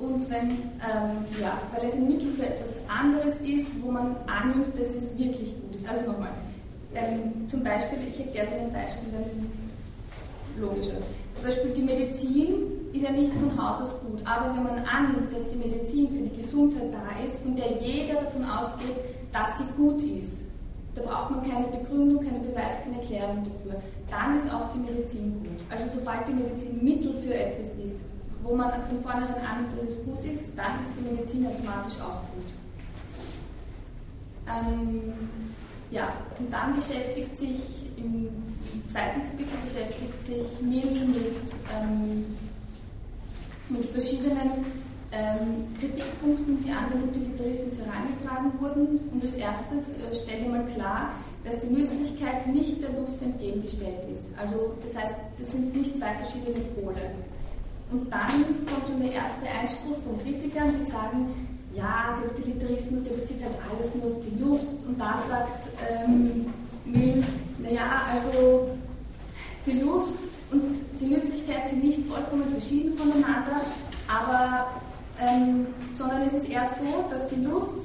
und wenn, ähm, ja, weil es ein Mittel für etwas anderes ist, wo man annimmt, dass es wirklich gut ist. Also nochmal, ähm, zum Beispiel, ich erkläre es ein Beispiel, dann ist es logischer. Zum Beispiel die Medizin ist ja nicht von Haus aus gut, aber wenn man annimmt, dass die Medizin für die Gesundheit da ist, von der jeder davon ausgeht, dass sie gut ist, da braucht man keine Begründung, keine Beweis, keine Erklärung dafür. Dann ist auch die Medizin gut. Also sobald die Medizin Mittel für etwas ist, wo man von vornherein annimmt, dass es gut ist, dann ist die Medizin automatisch auch gut. Ähm, ja, und dann beschäftigt sich im, zweiten Kapitel beschäftigt sich Mill mit, ähm, mit verschiedenen ähm, Kritikpunkten, die an den Utilitarismus herangetragen wurden. Und als erstes äh, stellt er mal klar, dass die Nützlichkeit nicht der Lust entgegengestellt ist. Also das heißt, das sind nicht zwei verschiedene Pole. Und dann kommt schon der erste Einspruch von Kritikern, die sagen, ja, der Utilitarismus, der bezieht halt alles nur auf die Lust. Und da sagt ähm, Mill, naja, also die Lust und die Nützlichkeit sind nicht vollkommen verschieden voneinander, aber ähm, sondern es ist eher so, dass die Lust,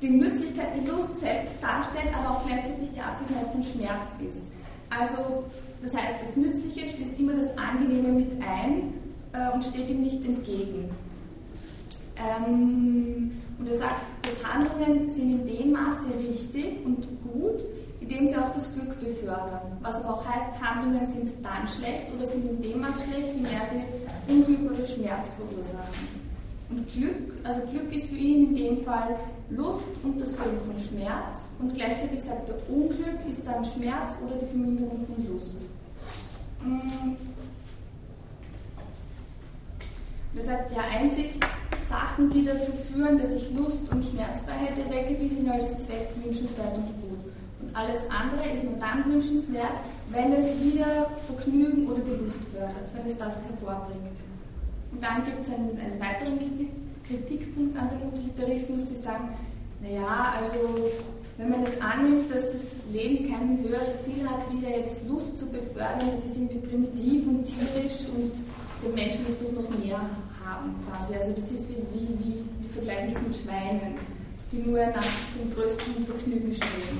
die Nützlichkeit, die Lust selbst darstellt, aber auch gleichzeitig die Abwesenheit von Schmerz ist. Also, das heißt, das Nützliche schließt immer das Angenehme mit ein äh, und steht ihm nicht entgegen. Ähm, und er sagt, dass Handlungen sind in dem Maße richtig und gut, indem sie auch das Glück befördern. Was aber auch heißt, Handlungen sind dann schlecht oder sind in dem Maß schlecht, je mehr sie Unglück oder Schmerz verursachen. Und Glück, also Glück ist für ihn in dem Fall Lust und das Fehlen von Schmerz. Und gleichzeitig sagt er, Unglück ist dann Schmerz oder die Verminderung von Lust. Mm. Er sagt, ja, einzig Sachen, die dazu führen, dass ich Lust und Schmerzfreiheit erwecke, die sind als Zweck wünschenswert und gut. Und alles andere ist nur dann wünschenswert, wenn es wieder Vergnügen oder die Lust fördert, wenn es das hervorbringt. Und dann gibt es einen, einen weiteren Kritik, Kritikpunkt an dem Utilitarismus, die sagen, naja, also wenn man jetzt annimmt, dass das Leben kein höheres Ziel hat, wieder jetzt Lust zu befördern, das ist irgendwie primitiv und tierisch und den Menschen ist doch noch mehr haben quasi. Also das ist wie, wie, wie die vergleichen das mit Schweinen, die nur nach dem größten Vergnügen streben.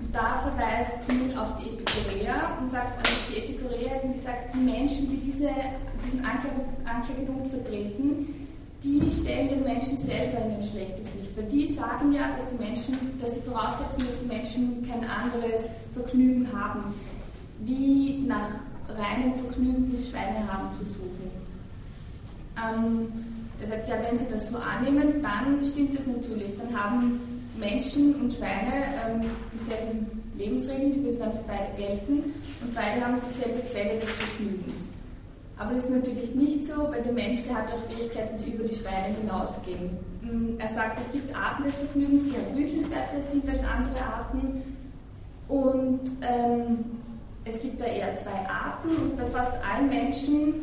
Und da verweist Thiel auf die Epikureer und sagt, also die Epikureer haben gesagt, die Menschen, die diese, diesen Anklagepunkt vertreten, die stellen den Menschen selber in ein schlechtes Licht. Weil die sagen ja, dass die Menschen, dass sie voraussetzen, dass die Menschen kein anderes Vergnügen haben, wie nach reinem Vergnügen wie Schweine haben zu suchen. Ähm, er sagt, ja, wenn Sie das so annehmen, dann stimmt das natürlich. Dann haben Menschen und Schweine ähm, dieselben Lebensregeln, die würden dann für beide gelten und beide haben dieselbe Quelle des Vergnügens. Aber das ist natürlich nicht so, weil der Mensch, der hat auch Fähigkeiten, die über die Schweine hinausgehen. Mm, er sagt, es gibt Arten des Vergnügens, die wünschenswerter sind als andere Arten. Und ähm, es gibt da eher zwei Arten und bei fast allen Menschen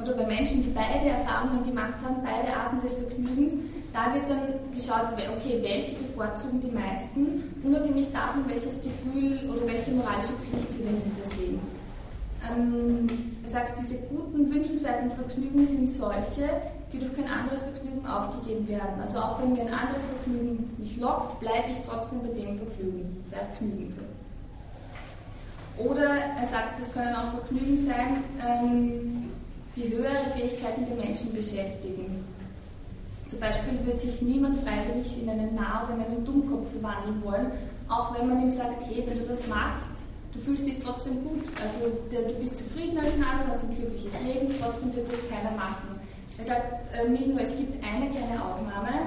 oder bei Menschen, die beide Erfahrungen gemacht haben, beide Arten des Vergnügens, da wird dann geschaut, okay, welche bevorzugen die meisten, unabhängig davon, welches Gefühl oder welche moralische Pflicht sie dahinter sehen. Ähm, er sagt, diese guten, wünschenswerten Vergnügen sind solche, die durch kein anderes Vergnügen aufgegeben werden. Also auch wenn mir ein anderes Vergnügen mich lockt, bleibe ich trotzdem bei dem Vergnügen. Vergnügen. Oder er sagt, es können auch Vergnügen sein, ähm, die höhere Fähigkeiten der Menschen beschäftigen. Zum Beispiel wird sich niemand freiwillig in einen Nah- oder in einen Dummkopf verwandeln wollen, auch wenn man ihm sagt, hey, wenn du das machst, du fühlst dich trotzdem gut, also du bist zufrieden als Narr, hast ein glückliches Leben, trotzdem wird das keiner machen. Er sagt äh, nur, es gibt eine kleine Ausnahme,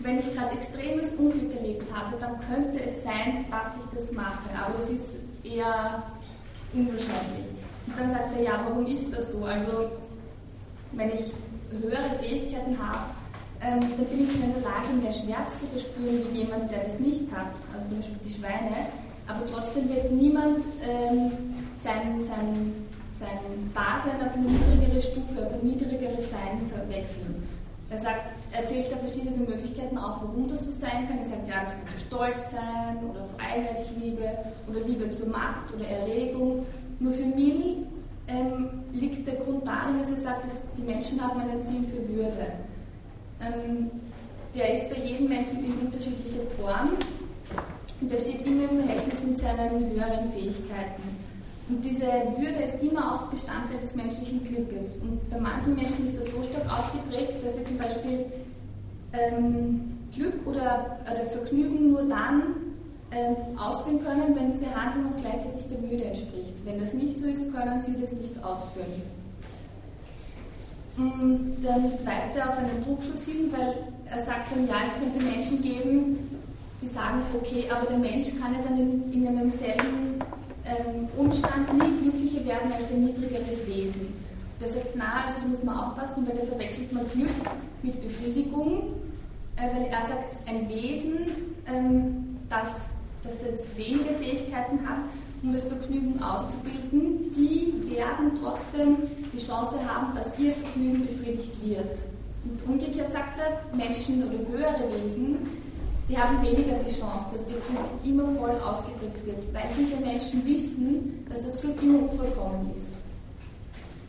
wenn ich gerade extremes Unglück erlebt habe, dann könnte es sein, dass ich das mache, aber es ist eher unwahrscheinlich. Und dann sagt er, ja, warum ist das so? Also, wenn ich höhere Fähigkeiten habe, ähm, dann bin ich in der Lage, mehr Schmerz zu verspüren wie jemand, der das nicht hat, also zum Beispiel die Schweine. Aber trotzdem wird niemand ähm, sein, sein, sein Dasein auf eine niedrigere Stufe, auf ein niedrigeres Sein verwechseln. Er sagt, er erzählt da verschiedene Möglichkeiten auch, warum das so sein kann. Er sagt, ja, das könnte Stolz sein oder Freiheitsliebe oder Liebe zur Macht oder Erregung. Nur für Mill ähm, liegt der Grund darin, dass er sagt, dass die Menschen haben einen Sinn für Würde. Ähm, der ist bei jedem Menschen in unterschiedlicher Form und der steht immer im Verhältnis mit seinen höheren Fähigkeiten. Und diese Würde ist immer auch Bestandteil des menschlichen Glückes. Und bei manchen Menschen ist das so stark ausgeprägt, dass sie zum Beispiel ähm, Glück oder, oder Vergnügen nur dann ähm, ausführen können, wenn diese Handlung auch gleichzeitig der Würde entspricht. Wenn das nicht so ist, können sie das nicht ausführen. Und dann weist er auf einen Trugschluss hin, weil er sagt dann, ja, es könnte Menschen geben, die sagen, okay, aber der Mensch kann ja dann in, in einem selben ähm, Umstand nie glücklicher werden als ein niedrigeres Wesen. Sagt, na, also da muss man aufpassen, weil da verwechselt man Glück mit Befriedigung, äh, weil er sagt, ein Wesen, ähm, das, das jetzt weniger Fähigkeiten hat, um das Vergnügen auszubilden, die werden trotzdem die Chance haben, dass ihr Vergnügen befriedigt wird. Und umgekehrt sagt er, Menschen oder höhere Wesen, die haben weniger die Chance, dass ihr Glück immer voll ausgeprägt wird, weil diese Menschen wissen, dass das Glück immer unvollkommen ist.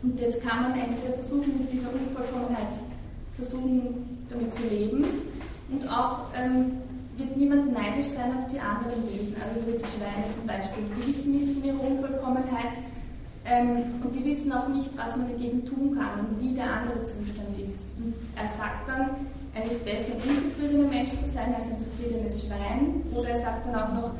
Und jetzt kann man entweder versuchen, mit dieser Unvollkommenheit versuchen, damit zu leben und auch ähm, wird niemand neidisch sein auf die anderen Wesen, also über die Schweine zum Beispiel. Die wissen nichts von ihrer Unvollkommenheit, Ähm, und die wissen auch nicht, was man dagegen tun kann und wie der andere Zustand ist. Und er sagt dann, es ist besser, ein unzufriedener Mensch zu sein als ein zufriedenes Schwein. Oder er sagt dann auch noch,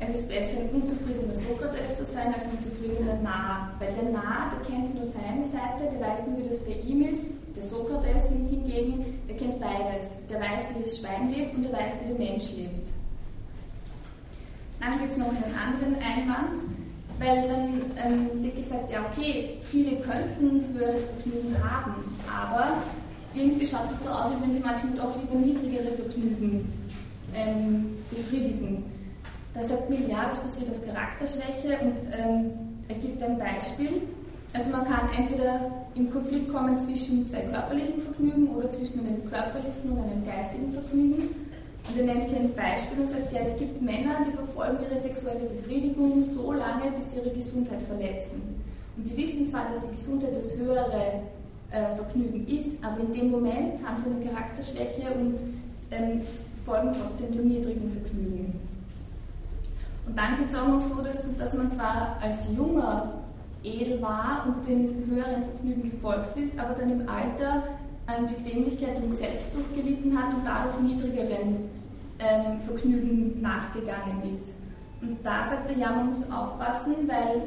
es ist besser, ein unzufriedener Sokrates zu sein als ein zufriedener Narr. Weil der Narr, der kennt nur seine Seite, der weiß nur, wie das bei ihm ist. Der Sokrates hingegen, der kennt beides. Der weiß, wie das Schwein lebt und der weiß, wie der Mensch lebt. Dann gibt es noch einen anderen Einwand, weil dann ähm, wird gesagt, ja okay, viele könnten höheres Vergnügen haben, aber irgendwie schaut es so aus, als wenn sie manchmal doch lieber niedrigere Vergnügen ähm, befriedigen. Da sagt Mill, ja, das passiert aus Charakterschwäche und ähm, er gibt ein Beispiel. Also man kann entweder im Konflikt kommen zwischen zwei körperlichen Vergnügen oder zwischen einem körperlichen und einem geistigen Vergnügen. Und er nennt hier ein Beispiel und sagt, ja, es gibt Männer, die verfolgen ihre sexuelle Befriedigung so lange, bis sie ihre Gesundheit verletzen. Und sie wissen zwar, dass die Gesundheit das höhere äh, Vergnügen ist, aber in dem Moment haben sie eine Charakterschwäche und ähm, folgen trotzdem dem niedrigen Vergnügen. Und dann gibt es auch noch so, dass, dass man zwar als junger edel war und den höheren Vergnügen gefolgt ist, aber dann im Alter an Bequemlichkeit und Selbstsucht gelitten hat und dadurch niedrigeren ähm, Vergnügen nachgegangen ist. Und da sagt er, ja, man muss aufpassen, weil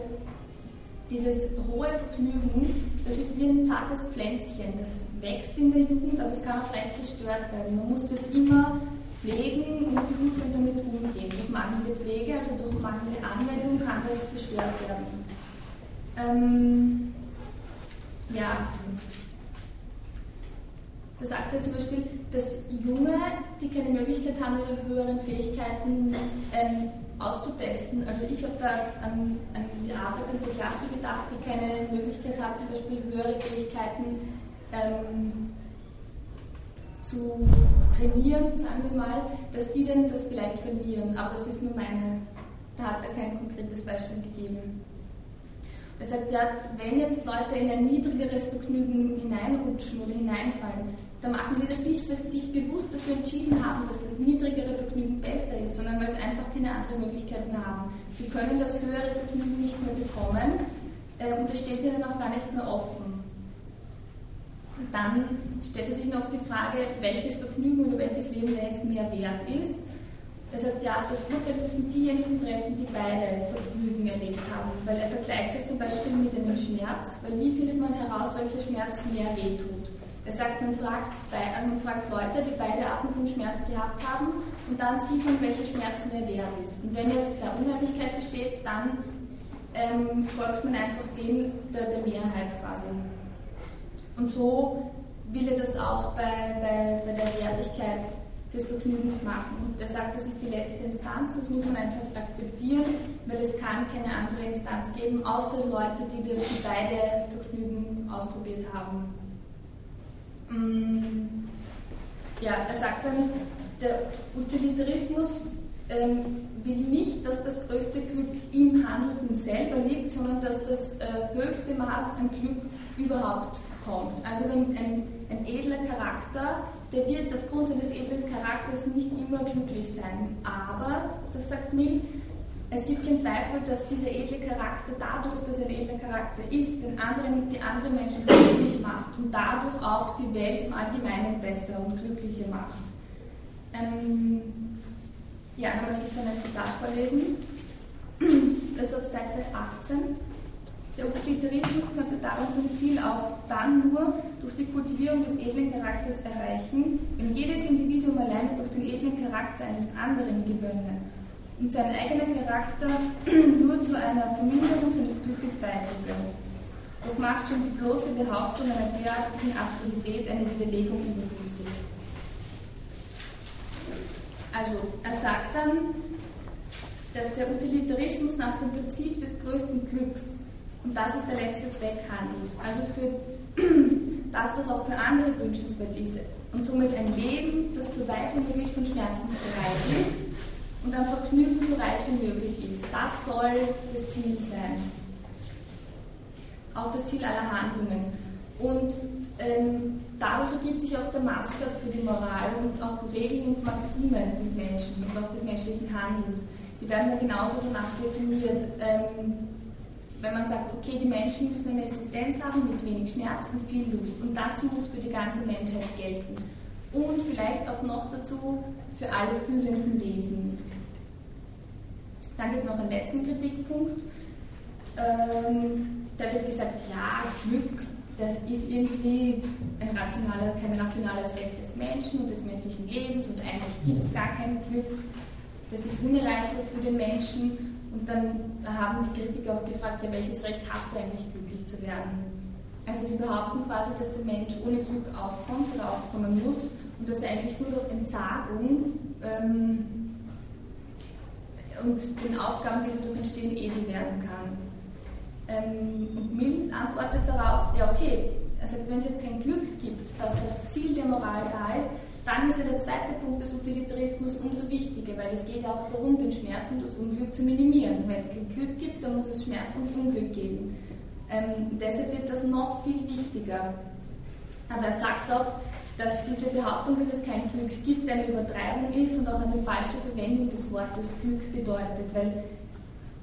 dieses hohe Vergnügen, das ist wie ein zartes Pflänzchen, das wächst in der Jugend, aber es kann auch leicht zerstört werden. Man muss das immer pflegen und behutsam damit umgehen. Durch mangelnde Pflege, also durch mangelnde Anwendung, kann das zerstört werden. Ähm, ja, da sagt er zum Beispiel, dass Junge, die keine Möglichkeit haben, ihre höheren Fähigkeiten ähm, auszutesten. Also ich habe da an, an, die Arbeit in der Klasse gedacht, die keine Möglichkeit hat, zum Beispiel höhere Fähigkeiten ähm, zu trainieren, sagen wir mal, dass die dann das vielleicht verlieren. Aber das ist nur meine, da hat er kein konkretes Beispiel gegeben. Er sagt ja, wenn jetzt Leute in ein niedrigeres Vergnügen hineinrutschen oder hineinfallen, dann machen sie das nicht, weil sie sich bewusst dafür entschieden haben, dass das niedrigere Vergnügen besser ist, sondern weil sie einfach keine andere Möglichkeit mehr haben. Sie können das höhere Vergnügen nicht mehr bekommen äh, und es steht ihnen auch gar nicht mehr offen. Und dann stellt sich noch die Frage, welches Vergnügen oder welches Leben jetzt mehr wert ist. Sagt, ja, das Urteil müssen diejenigen treffen, die beide Vergnügen erlebt haben. Weil er vergleicht es zum Beispiel mit einem Schmerz, weil wie findet man heraus, welcher Schmerz mehr wehtut? Er sagt, man fragt, man fragt Leute, die beide Arten von Schmerz gehabt haben und dann sieht man, welcher Schmerz mehr wert ist. Und wenn jetzt da Uneinigkeit besteht, dann ähm, folgt man einfach dem der, der Mehrheit quasi. Und so will er das auch bei, bei, bei der Wertigkeit des Vergnügens machen. Und er sagt, das ist die letzte Instanz, das muss man einfach akzeptieren, weil es kann keine andere Instanz geben, außer Leute, die, die beide Vergnügen ausprobiert haben. Mm, ja, er sagt dann, der Utilitarismus ähm, will nicht, dass das größte Glück im Handelnden selber liegt, sondern dass das äh, höchste Maß an Glück überhaupt kommt. Also wenn ein, ein edler Charakter der wird aufgrund seines edlen Charakters nicht immer glücklich sein. Aber, das sagt Mill, es gibt keinen Zweifel, dass dieser edle Charakter dadurch, dass er ein edler Charakter ist, den anderen, die anderen Menschen glücklich macht und dadurch auch die Welt im Allgemeinen besser und glücklicher macht. Ähm, ja, da möchte ich dann ein Zitat vorlesen. Das ist auf Seite 18. Der Utilitarismus könnte darum sein Ziel auch dann nur durch die Kultivierung des edlen Charakters erreichen, wenn jedes Individuum alleine durch den edlen Charakter eines anderen gewönne und sein eigener Charakter nur zu einer Verminderung seines Glückes beitrüge. Das macht schon die bloße Behauptung einer derartigen Absurdität eine Widerlegung überflüssig. Also, er sagt dann, dass der Utilitarismus nach dem Prinzip des größten Glücks und das ist der letzte Zweck handelt. Also für das, was auch für andere wünschenswert ist. Und somit ein Leben, das so weit wie möglich von Schmerzen frei ist und an Vergnügen so reich wie möglich ist. Das soll das Ziel sein. Auch das Ziel aller Handlungen. Und ähm, dadurch ergibt sich auch der Maßstab für die Moral und auch Regeln und Maximen des Menschen und auch des menschlichen Handelns. Die werden dann genauso danach definiert. Ähm, wenn man sagt, okay, die Menschen müssen eine Existenz haben mit wenig Schmerz und viel Lust und das muss für die ganze Menschheit gelten. Und vielleicht auch noch dazu für alle fühlenden Wesen. Dann gibt es noch einen letzten Kritikpunkt. Ähm, da wird gesagt, ja, Glück, das ist irgendwie ein rationaler, kein rationaler Zweck des Menschen und des menschlichen Lebens und eigentlich gibt es gar kein Glück. Das ist unerreichbar für den Menschen. Und dann haben die Kritiker auch gefragt, ja, welches Recht hast du eigentlich glücklich zu werden? Also die behaupten quasi, dass der Mensch ohne Glück auskommt oder auskommen muss und dass er eigentlich nur durch Entsagung ähm, und den Aufgaben, die dadurch entstehen, edel werden kann. Ähm, und Mill antwortet darauf, ja okay, also wenn es jetzt kein Glück gibt, dass das Ziel der Moral da ist, dann ist ja der zweite Punkt des Utilitarismus umso wichtiger, weil es geht ja auch darum, den Schmerz und das Unglück zu minimieren. Wenn es kein Glück gibt, dann muss es Schmerz und Unglück geben. Ähm, deshalb wird das noch viel wichtiger. Aber er sagt auch, dass diese Behauptung, dass es kein Glück gibt, eine Übertreibung ist und auch eine falsche Verwendung des Wortes Glück bedeutet. Weil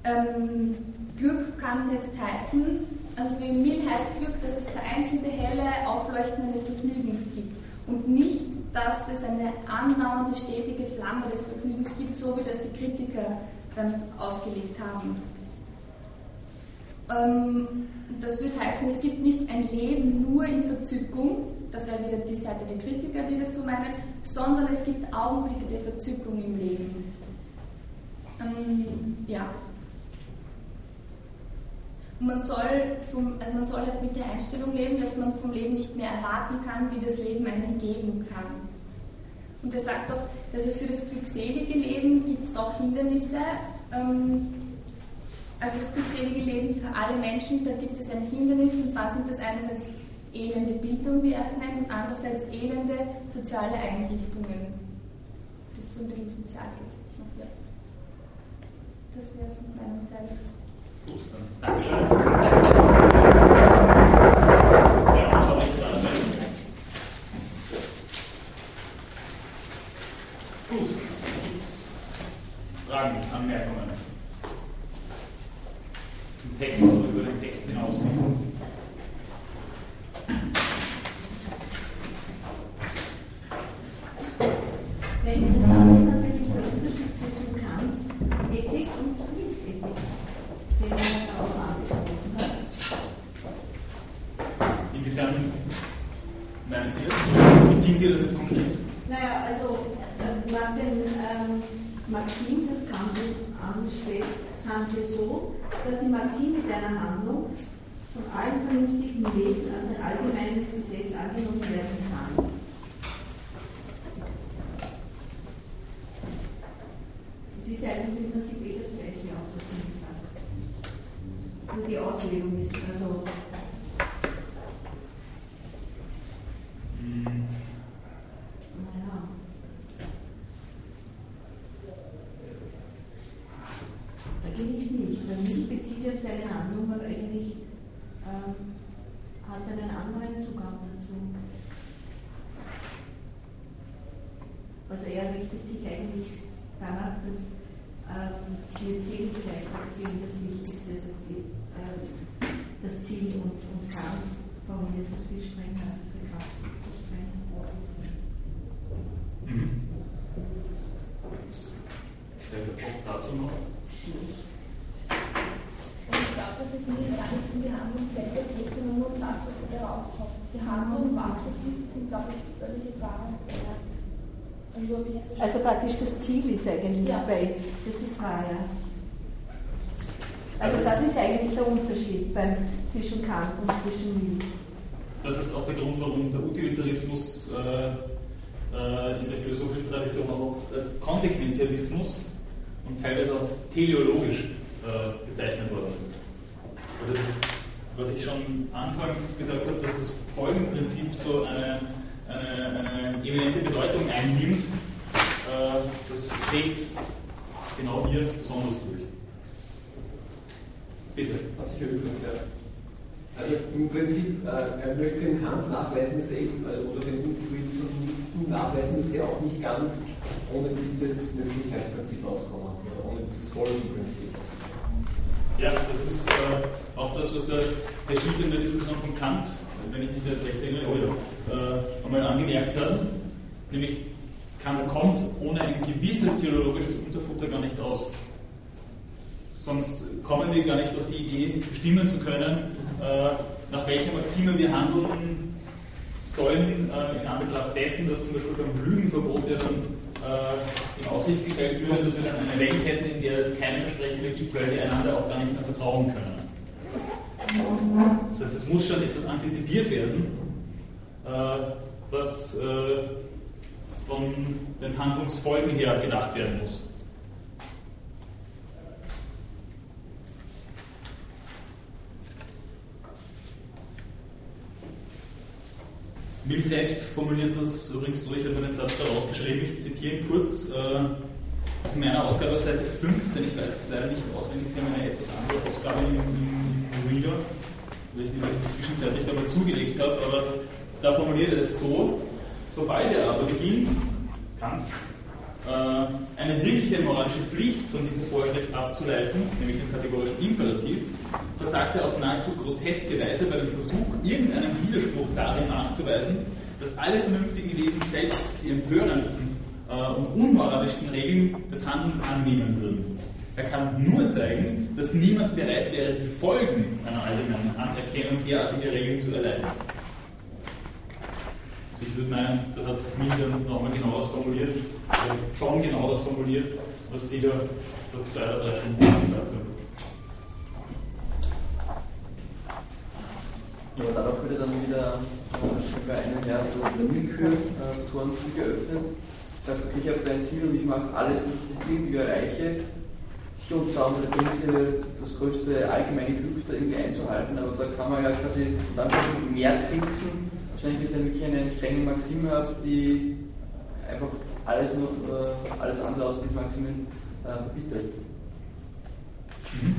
ähm, Glück kann jetzt heißen, also für Emil heißt Glück, dass es vereinzelte helle Aufleuchten eines Vergnügens gibt und nicht, dass es eine andauernde, stetige Flamme des Vergnügens gibt, so wie das die Kritiker dann ausgelegt haben. Ähm, das würde heißen, es gibt nicht ein Leben nur in Verzückung, das wäre wieder die Seite der Kritiker, die das so meinen, sondern es gibt Augenblicke der Verzückung im Leben. Ähm, ja, man soll, vom, also man soll halt mit der Einstellung leben, dass man vom Leben nicht mehr erwarten kann, wie das Leben einen geben kann. Und er sagt auch, dass es für das glückselige Leben gibt es doch Hindernisse. Ähm, also das glückselige Leben für alle Menschen, da gibt es ein Hindernis, und zwar sind das einerseits elende Bildung, wie er es nennt, und andererseits elende soziale Einrichtungen. Das ist so ein bisschen sozial. Das wäre es mit meinem Teil. Dankeschön. Das Ziel ist eigentlich Ja. bei, das ist wahr, ja. Also das ist eigentlich der Unterschied beim, zwischen Kant und zwischen Mill. Das ist auch der Grund, warum der Utilitarismus äh, äh, in der philosophischen Tradition auch oft als Konsequenzialismus und teilweise auch als teleologisch äh, bezeichnet worden ist. Also das, was ich schon anfangs gesagt habe, dass das Folgenprinzip so eine, eine, eine eminente Bedeutung einnimmt, äh, trägt genau hier besonders durch. Bitte. Hat sich erübrigt, ja. Also im Prinzip, äh, er möchte dem Kant nachweisen, dass er eben, äh, oder den Intuitionisten nachweisen, dass sie auch nicht ganz ohne dieses Nützlichkeitsprinzip auskommen, oder ohne dieses Folgenprinzip. Ja, das ist äh, auch das, was der Herr Schiff in der Diskussion von Kant, wenn ich mich jetzt recht erinnere, äh, einmal angemerkt hat, nämlich Kant kommt ohne ein gewisses theologisches Unterfutter gar nicht aus. Sonst kommen wir gar nicht auf die Idee, bestimmen zu können, äh, nach welcher Maxime wir handeln sollen, äh, in Anbetracht dessen, dass zum Beispiel beim Lügenverbot ja dann äh, in Aussicht gestellt würde, dass wir dann eine Welt hätten, in der es keine Versprechen mehr gibt, weil wir einander auch gar nicht mehr vertrauen können. Das heißt, es muss schon etwas antizipiert werden, was von den Handlungsfolgen her gedacht werden muss. Mill selbst formuliert das übrigens so, ich habe einen Satz da rausgeschrieben, ich zitiere ihn kurz. Äh, ist in meiner Ausgabe auf Seite 15, ich weiß jetzt leider nicht auswendig, Sie haben eine etwas andere Ausgabe im, im Reader, weil ich die zwischenzeitlich dabei zugelegt habe, aber da formuliert er es so, sobald er aber beginnt, Kant, äh, eine wirkliche moralische Pflicht von dieser Vorschrift abzuleiten, nämlich den kategorischen Imperativ, versagt er auf nahezu groteske Weise bei dem Versuch, irgendeinen Widerspruch darin nachzuweisen, dass alle vernünftigen Wesen selbst die empörendsten äh, und unmoralischsten Regeln des Handelns annehmen würden. Er kann nur zeigen, dass niemand bereit wäre, die Folgen einer allgemeinen Anerkennung derartiger Regeln zu erleiden. Ich würde meinen, da hat Milton nochmal genau das formuliert, schon genau das formuliert, was Sie da vor zwei oder drei Stunden gesagt haben. Aber darauf würde dann wieder bei einem Herr so Willkür äh, Toren geöffnet. Sagt, okay, ich habe da ein Ziel und ich mache alles, dass ich irgendwie erreiche. Sicher und sauber Prinzip das größte allgemeine Glück da irgendwie einzuhalten, aber da kann man ja quasi dann mehr tricksen, als wenn ich dann wirklich eine strenge Maxime habe, die einfach alles nur äh, alles andere aus diesen Maximen äh, verbietet. Mhm.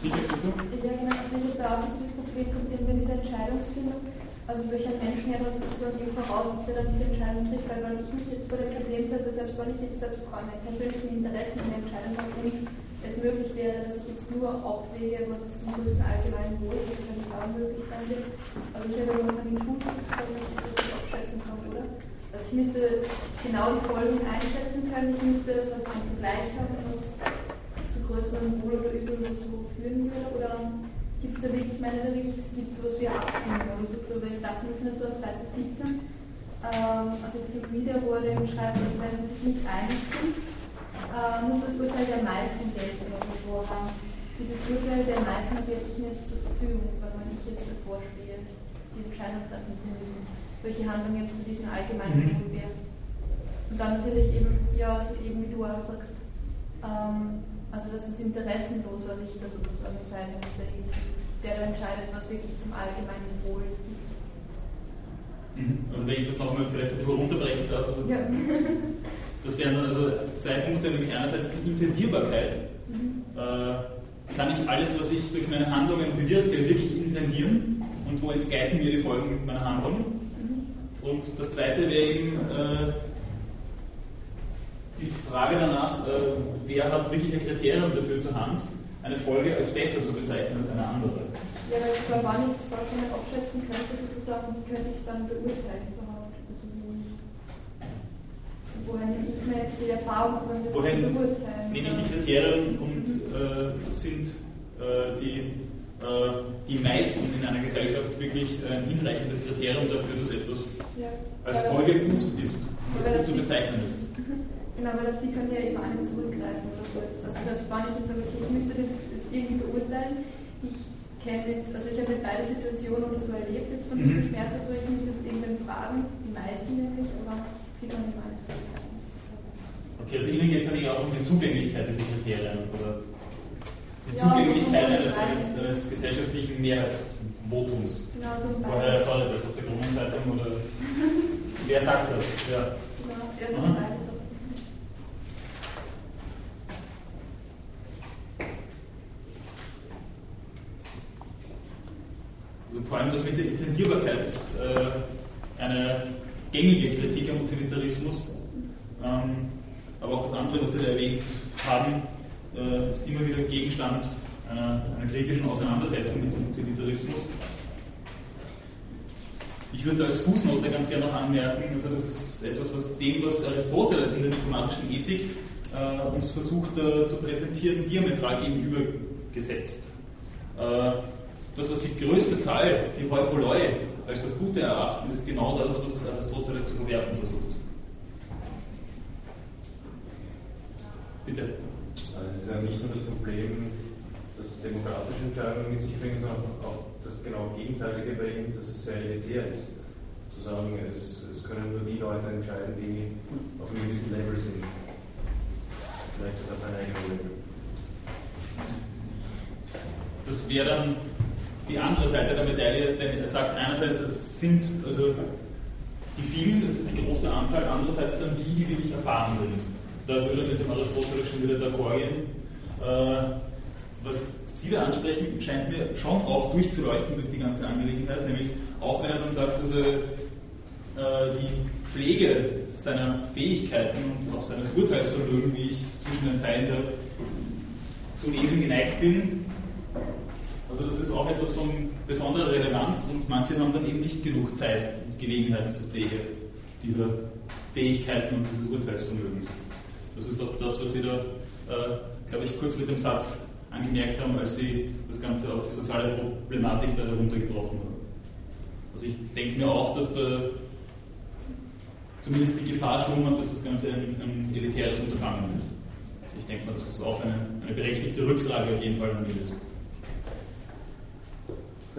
Sicher dazu? Ja, genau. Also ich habe da auch das Problem kommt eben bei dieser Entscheidungsfindung. Also durch einen Menschen ja das sozusagen eben voraussetzt, der dann diese Entscheidung trifft, weil wenn ich mich jetzt vor dem Problem setze, selbst wenn ich jetzt selbst meine persönlichen Interessen in der Entscheidung habe es möglich wäre, dass ich jetzt nur abwäge, was es zum größten allgemeinen Wohl ist, wenn es auch möglich sein wird. Also ich habe immer einen Tut sozusagen, wenn ich das abschätzen kann, oder? Also ich müsste genau die Folgen einschätzen können, ich müsste einen Vergleich haben, was zu größeren Wohl oder Übel so führen würde, oder gibt es da wirklich, ich meine, da gibt es was wie Abstimmung oder so drüber. Ich dachte, wir sind so auf Seite 17, ähm, also jetzt nicht wieder, wo er eben schreibt, also wenn sie sich nicht einig sind, äh, muss das Urteil der meisten gelten oder so haben. Dieses Urteil der meisten habe ich nicht zur Verfügung, sozusagen, wenn ich jetzt davor stehe, die Entscheidung treffen zu müssen, welche Handlung jetzt zu diesen allgemeinen mhm. wäre. Und dann natürlich eben, ja, so eben wie du auch sagst, ähm, also dass es interessenloser Richter sozusagen sein muss, der, der entscheidet, was wirklich zum allgemeinen Wohl ist. Mhm. Also wenn ich das nochmal vielleicht ein bisschen runterbrechen darf. Also ja. Das wären dann also zwei Punkte, nämlich einerseits die Intendierbarkeit. Mhm. Äh, kann ich alles, was ich durch meine Handlungen bewirke, wirklich intendieren und wo entgleiten mir die Folgen meiner Handlung? Mhm. Und das zweite wäre eben äh, die Frage danach, äh, wer hat wirklich ein Kriterium dafür zur Hand, eine Folge als besser zu bezeichnen als eine andere. Ja, weil ich glaube, wann ich es vollkommen abschätzen könnte, sozusagen, wie könnte ich es dann beurteilen woher nehme ich mir jetzt die Erfahrung, sozusagen, das woher zu beurteilen? Nehme ich die Kriterien und äh, sind äh, die, äh, die meisten in einer Gesellschaft wirklich ein hinreichendes Kriterium dafür, dass etwas ja. als Folge gut ist und als gut zu bezeichnen ist. Genau, weil auf die können ja eben alle zurückgreifen oder so. Jetzt. Also selbst wenn ich jetzt sage, okay, ich müsste das jetzt irgendwie beurteilen, ich kenne mit, also ich habe mit beide Situationen oder so erlebt jetzt von mhm. diesem Schmerz, also ich müsste jetzt irgendwann fragen, die meisten nämlich, aber eben alle zurückgreifen sozusagen. Okay, also Ihnen geht es eigentlich auch um die Zugänglichkeit dieser Kriterien oder die ja, Zugänglichkeit eines, eines, eines, gesellschaftlichen Mehrheitsvotums. Genau, so Woher erfordert das aus der Kronenzeitung oder wer sagt das? Ja. Genau, ja, so beides. Also vor allem das mit der Intendierbarkeit ist äh, eine gängige Kritik am Utilitarismus. Ähm, aber auch das andere, was Sie da erwähnt haben, äh, ist immer wieder Gegenstand einer, einer kritischen Auseinandersetzung mit dem Utilitarismus. Ich würde als Fußnote ganz gerne noch anmerken, also das ist etwas, was dem, was Aristoteles in der diplomatischen Ethik äh, uns versucht äh, zu präsentieren, diametral gegenübergesetzt. Äh, das, was die größte Zahl, die Heupoloi, als das Gute erachten, ist genau das, was Aristoteles zu verwerfen versucht. Bitte. Also es ist ja nicht nur das Problem, dass demokratische Entscheidungen mit sich bringen, sondern auch das genau Gegenteilige bei ihm, dass es sehr elitär ist. Zu sagen, es, es können nur die Leute entscheiden, die auf einem gewissen Level sind. Vielleicht sogar sein eigenes Level. Das wäre dann die andere Seite der Medaille, denn er sagt einerseits, es sind also die vielen, das ist die große Anzahl, andererseits dann die, die wirklich erfahren sind. Da würde mit dem Aristoteles schon wieder d'accord gehen. Äh, was Sie da ansprechen, scheint mir schon auch durchzuleuchten durch die ganze Angelegenheit, nämlich auch wenn er dann sagt, also äh, die Pflege seiner Fähigkeiten und auch seines Urteilsvermögens, wie ich zwischen den Zeilen da zu lesen geneigt bin, also das ist auch etwas von besonderer Relevanz und manche haben dann eben nicht genug Zeit und Gelegenheit zur Pflege dieser Fähigkeiten und dieses Urteilsvermögens. Das ist auch das, was Sie da, äh, glaube ich, kurz mit dem Satz angemerkt haben, als Sie das Ganze auf die soziale Problematik da heruntergebrochen haben. Also ich denke mir auch, dass da zumindest die Gefahr schlummert, dass das Ganze ein, ein elitäres Unterfangen ist. Also ich denke mal, das ist auch eine, eine berechtigte Rückfrage auf jeden Fall an mich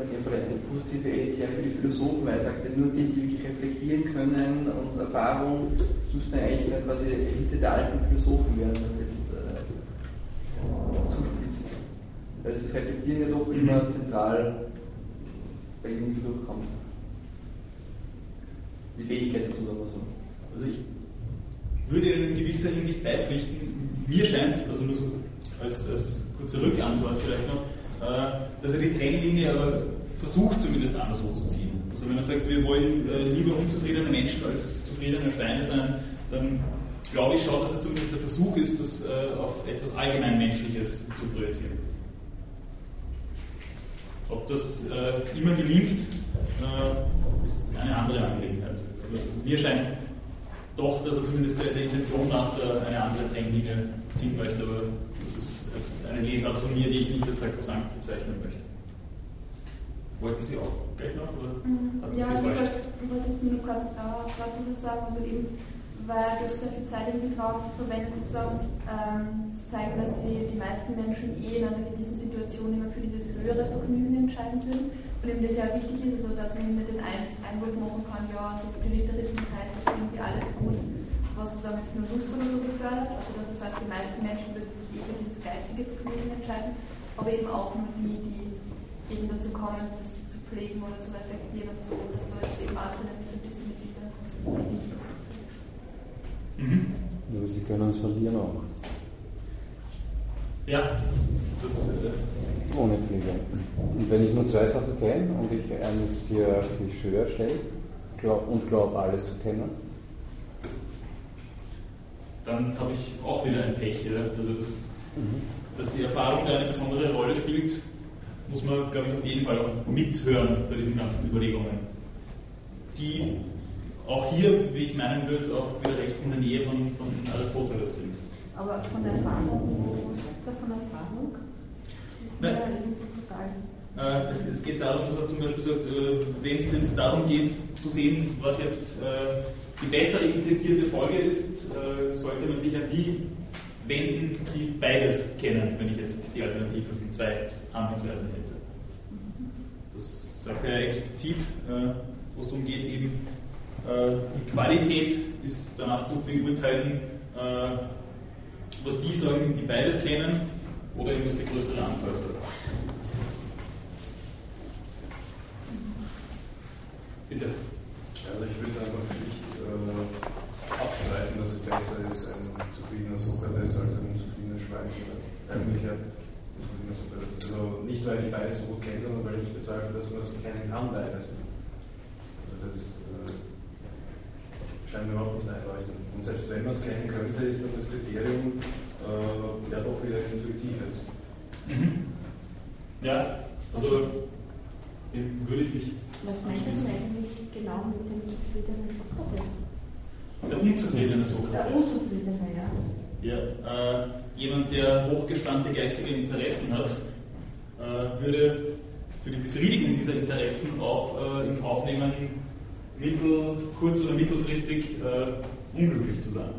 ist vielleicht eine positive Elitär für die Philosophen, weil er sagte, nur die, die wirklich reflektieren können und Erfahrung, das müsste eigentlich dann quasi Elite der alten Philosophen werden, jetzt äh, zuspitzt. Weil das Reflektieren ja doch immer mhm. zentral bei ihm durchkommt. Die Fähigkeit dazu, aber so. Also ich würde in gewisser Hinsicht beipflichten, mir scheint, also nur so als, als kurze Rückantwort vielleicht noch, dass er die Trennlinie aber versucht zumindest anderswo zu ziehen. Also wenn er sagt, wir wollen äh, lieber unzufriedene Menschen als zufriedene Schweine sein, dann glaube ich schon, dass es zumindest der Versuch ist, das äh, auf etwas allgemein Menschliches zu projizieren. Ob das äh, immer gelingt, äh, ist eine andere Angelegenheit. Aber mir scheint doch, dass er zumindest der Intention nach eine andere Trennlinie ziehen möchte, aber eine Lesart von mir, die ich nicht als sakrosankt bezeichnen möchte. Wollten Sie auch gleich noch? Oder mhm. ja, also ich wollte, jetzt nur kurz dazu was sagen, also eben, weil du sehr viel Zeit irgendwie drauf verwendet, zu, sagen, ähm, zu zeigen, dass sie die meisten Menschen eh in einer gewissen Situation immer für dieses höhere Vergnügen entscheiden würden. Und eben das sehr wichtig ist, also dass man immer den Einwurf machen kann, ja, so Utilitarismus heißt irgendwie alles gut was sozusagen jetzt nur Lust oder so befördert, also dass er sagt, die meisten Menschen würden sich eh für dieses geistige Vergnügen entscheiden, aber eben auch nur die, die eben dazu kommen, das zu pflegen oder zu reflektieren und so, dass da jetzt eben auch ein bisschen mit dieser mhm. Aber sie können es verlieren auch. Ja, das. Äh ohne Pflege. Und wenn ich nur zwei Sachen kenne und ich eines hier auf die Schwör stelle glaub, und glaube, alles zu kennen, dann habe ich auch wieder ein Pech. Ja? Also das, mhm. dass die Erfahrung da eine besondere Rolle spielt, muss man, glaube ich, auf jeden Fall auch mithören bei diesen ganzen Überlegungen. Die auch hier, wie ich meinen würde, auch wieder recht in der Nähe von, von Aristoteles sind. Aber von der Erfahrung, wo sagt er von Erfahrung? Das ist Nein, äh, es, es, geht darum, dass er zum Beispiel sagt, äh, wenn es jetzt darum geht, zu sehen, was jetzt äh, die besser interpretierte Folge ist, äh, sollte man sich an die wenden, die beides kennen, wenn ich jetzt die Alternative von zwei Handlungsweisen hätte. Das sagt er explizit, äh, wo es darum geht, eben äh, die Qualität ist danach zu beurteilen, was die sagen, die beides kennen, oder eben was die größere Anzahl sagt. Bitte. Also ich würde einfach schlicht äh, abstreiten, dass es besser ist, ein zufriedener Sokrates als ein unzufriedener Schwein oder eigentlich Sokrates. Also nicht, weil ich beides so gut kenne, sondern weil ich bezweifle, dass man das kennen kann, beides. Also das ist, äh, scheint mir überhaupt nicht einleuchtend. Und selbst wenn man es kennen könnte, ist dann das Kriterium äh, ja doch wieder intuitives. Mhm. Ja, also dem würde ich mich. Was meint man eigentlich genau mit dem zufriedenen Sokrates? Der unzufriedene Der Sokrates. Unzufriedene, ja. Ja, äh, jemand, der hochgespannte geistige Interessen hat, äh, würde für die Befriedigung dieser Interessen auch äh, in Kauf nehmen, mittel-, kurz- oder mittelfristig äh, unglücklich zu sein.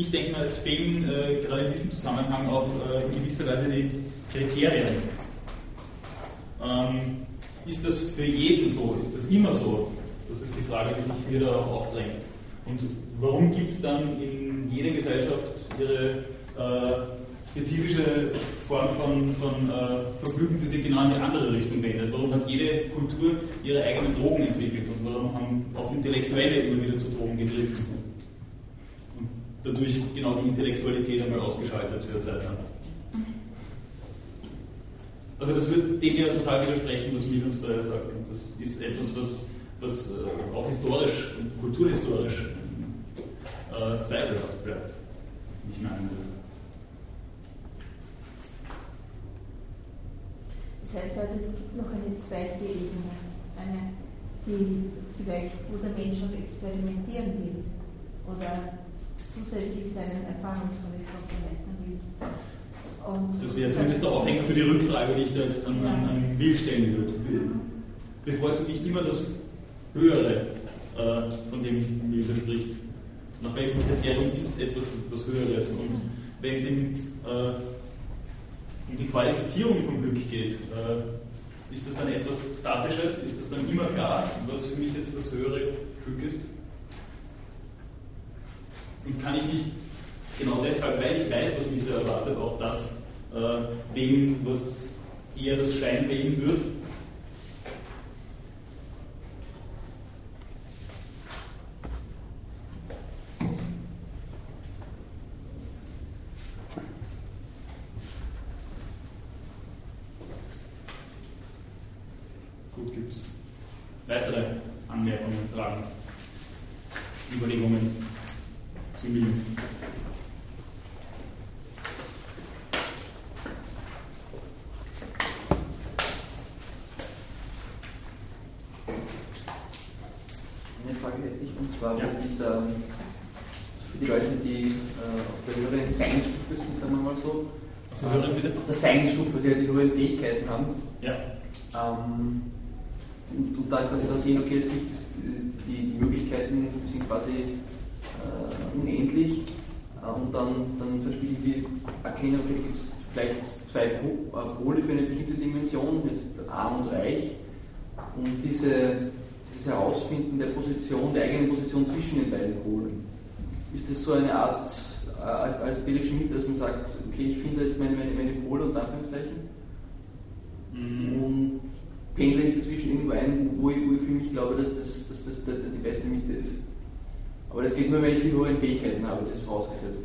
Ich denke mal, es fehlen äh, gerade in diesem Zusammenhang auch äh, in gewisser Weise die Kriterien. Ähm, ist das für jeden so? Ist das immer so? Das ist die Frage, die sich mir da auch aufdrängt. Und warum gibt es dann in jeder Gesellschaft ihre äh, spezifische Form von, von äh, Vergnügen, die sich genau in die andere Richtung wendet? Warum hat jede Kultur ihre eigenen Drogen entwickelt und warum haben auch Intellektuelle immer wieder zu Drogen gegriffen? Dadurch genau die Intellektualität einmal ausgeschaltet Zeit lang. Also das wird dem ja total widersprechen, was Milons da sagt. Und das ist etwas, was, was äh, auch historisch und kulturhistorisch äh, zweifelhaft bleibt, meinen würde. Das heißt also, es gibt noch eine zweite Ebene, eine, die vielleicht, wo der Mensch uns experimentieren will oder zusätzlich seinen Erfahrungshorizont erweitern will. Und Das wäre zumindest der Aufhänger für die Rückfrage, die ich da jetzt an, an, an Will stellen würde. Bevorzuge ich immer das Höhere, äh, von dem Will spricht. Nach welchem Kriterium ist etwas etwas Höheres? Und wenn es ihm äh, um die Qualifizierung von Glück geht, äh, ist das dann etwas Statisches? Ist das dann immer klar, was für mich jetzt das höhere Glück ist? Und kann ich nicht genau deshalb, weil ich weiß, was mich da erwartet, auch das äh, wählen, was eher das Schein wählen wird? Gut, gibt es weitere Anmerkungen, Fragen, Überlegungen zu mir? Eine Frage hätte ich, und zwar Ja. bei dieser, für die Leute, die äh, auf der höheren Seinstufe sind, sagen wir mal so, Auf der höheren bitte? auf der Seinstufe, also die höheren Fähigkeiten haben, Ja. ähm, und, und dann quasi da sehen, okay, es gibt es, die, die Möglichkeiten sind quasi äh, unendlich äh, und dann, dann zum Beispiel irgendwie erkennen, okay, gibt es vielleicht zwei Po- äh, Pole für eine bestimmte Dimension, jetzt arm und reich und diese, dieses Herausfinden der Position, der eigenen Position zwischen den beiden Polen. Ist das so eine Art äh, als aristotelische Mitte, dass man sagt, okay, ich finde jetzt meine, meine, meine Pole unter Anführungszeichen Mhm. und pendle mich dazwischen irgendwo ein, wo ich, wo ich für mich glaube, dass das, dass das die, die beste Mitte ist. Aber das geht nur, wenn ich die hohen Fähigkeiten habe, das vorausgesetzt.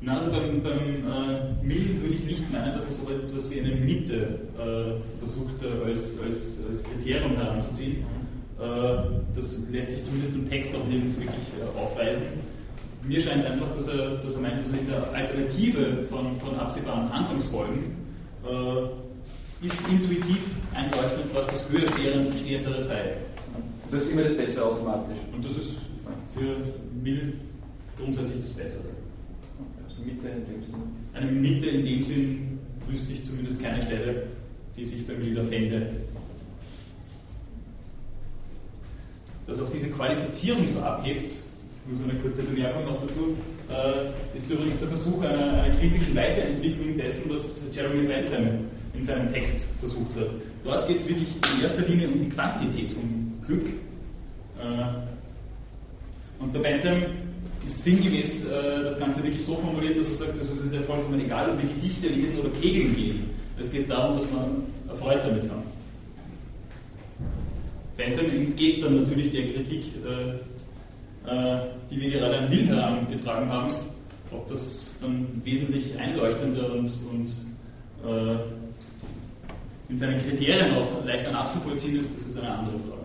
Na, also beim, beim äh, Mill würde ich nicht meinen, dass er so etwas wie eine Mitte äh, versucht äh, als, als, als Kriterium heranzuziehen. Äh, das lässt sich zumindest im Text auch nirgends wirklich äh, aufweisen. Mir scheint einfach, dass er, dass er meint, dass in der Alternative von, von absehbaren Handlungsfolgen äh, ist intuitiv einleuchtend, was das höher stehendere sei. Das ist immer das Bessere automatisch. Und das ist für Mill grundsätzlich das Bessere. Also Mitte in dem Sinne. Eine Mitte in dem Sinn wüsste ich zumindest keine Stelle, die sich bei Milder fände. Dass auf diese Qualifizierung so abhebt, nur so eine kurze Bemerkung noch dazu, äh, ist übrigens der Versuch einer, einer kritischen Weiterentwicklung dessen, was Jeremy Bentham in seinem Text versucht hat. Dort geht es wirklich in erster Linie um die Quantität vom Glück. Äh, und bei Bentham ist sinngemäß äh, das Ganze wirklich so formuliert, dass er sagt, dass es ist ja vollkommen egal, ob wir Gedichte lesen oder Kegeln gehen. Es geht darum, dass man Erfreut damit wenn entgeht, dann natürlich der Kritik, äh, äh, die wir gerade an Milner angetragen haben, ob das dann wesentlich einleuchtender und, und äh, in seinen Kriterien auch leichter nachzuvollziehen ist, das ist eine andere Frage.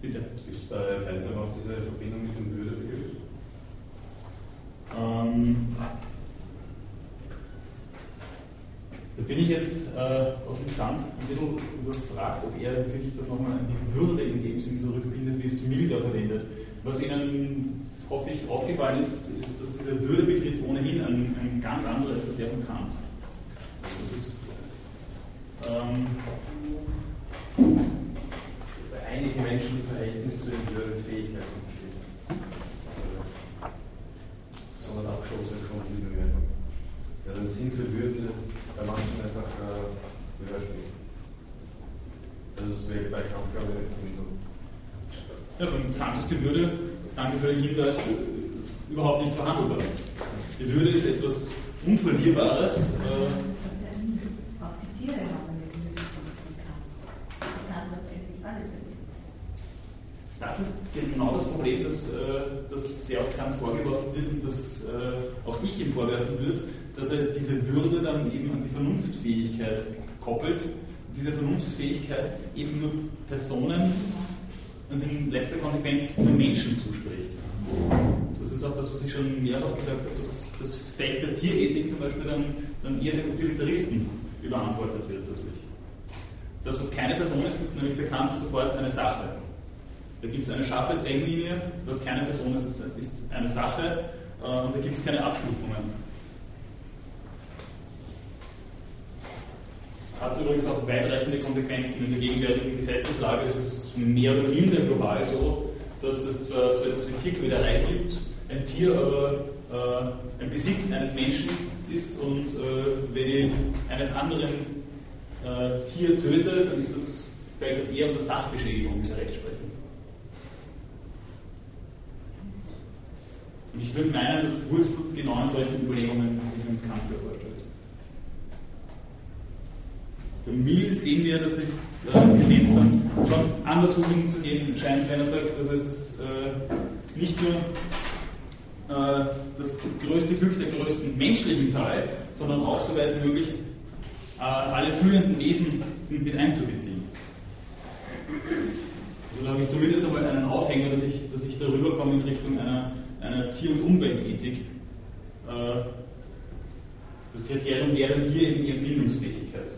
Bitte. Ist bei Weitem auch diese Verbindung bin ich jetzt äh, aus dem Stand ein bisschen überfragt, ob er wirklich das nochmal an die Würde in dem Sinn zurückbindet, wie es Milder verwendet. Was Ihnen, hoffe ich, aufgefallen ist, ist, dass dieser Würdebegriff ohnehin ein, ein ganz anderer ist als der von Kant. Das ist ähm, bei einigen Menschen im Verhältnis zu den höheren Fähigkeiten steht. Sondern abgeschossen von die Bemerkung. Ja, der Sinn für Würde bei manchen einfach äh, höher steht. Also das wäre bei Kant, glaube ich, nicht so. Ja, beim Kant ist die Würde, danke für den Hinweis, überhaupt nicht verhandelbar. Die Würde ist etwas Unverlierbares. Äh. Das ist genau das Problem, das, äh, das sehr oft Kant vorgeworfen wird und das äh, auch ich ihm vorwerfen würde, dass er diese Würde dann eben an die Vernunftfähigkeit koppelt. Und diese Vernunftfähigkeit eben nur Personen und in letzter Konsequenz nur Menschen zuspricht. Das ist auch das, was ich schon mehrfach gesagt habe, dass das Feld der Tierethik zum Beispiel dann, dann eher den Utilitaristen überantwortet wird dadurch. Das, was keine Person ist, ist nämlich bekannt sofort eine Sache. Da gibt es eine scharfe Trennlinie, was keine Person ist, ist eine Sache äh, und da gibt es keine Abstufungen. Hat übrigens auch weitreichende Konsequenzen in der gegenwärtigen Gesetzeslage. Es ist mehr oder minder global so, dass es zwar so etwas wie Tierquälerei gibt, ein Tier aber äh, ein Besitz eines Menschen ist und äh, wenn ich eines anderen äh, Tier töte, dann ist das, fällt das eher unter Sachbeschädigung in der Rechtsprechung. Und ich würde meinen, das wurzelt genau in solchen Überlegungen, wie sie uns Kant da Für Mill sehen wir, dass die äh, Tendenz dann schon andersrum zu gehen scheint, wenn er sagt, also es äh, nicht nur äh, das größte Glück der größten menschlichen Zahl, sondern auch soweit möglich äh, alle fühlenden Wesen sind mit einzubeziehen. Also da habe ich zumindest einmal einen Aufhänger, dass ich, dass ich darüber komme in Richtung einer, einer Tier- und Umweltethik. Äh, das Kriterium wäre hier eben die Empfindungsfähigkeit.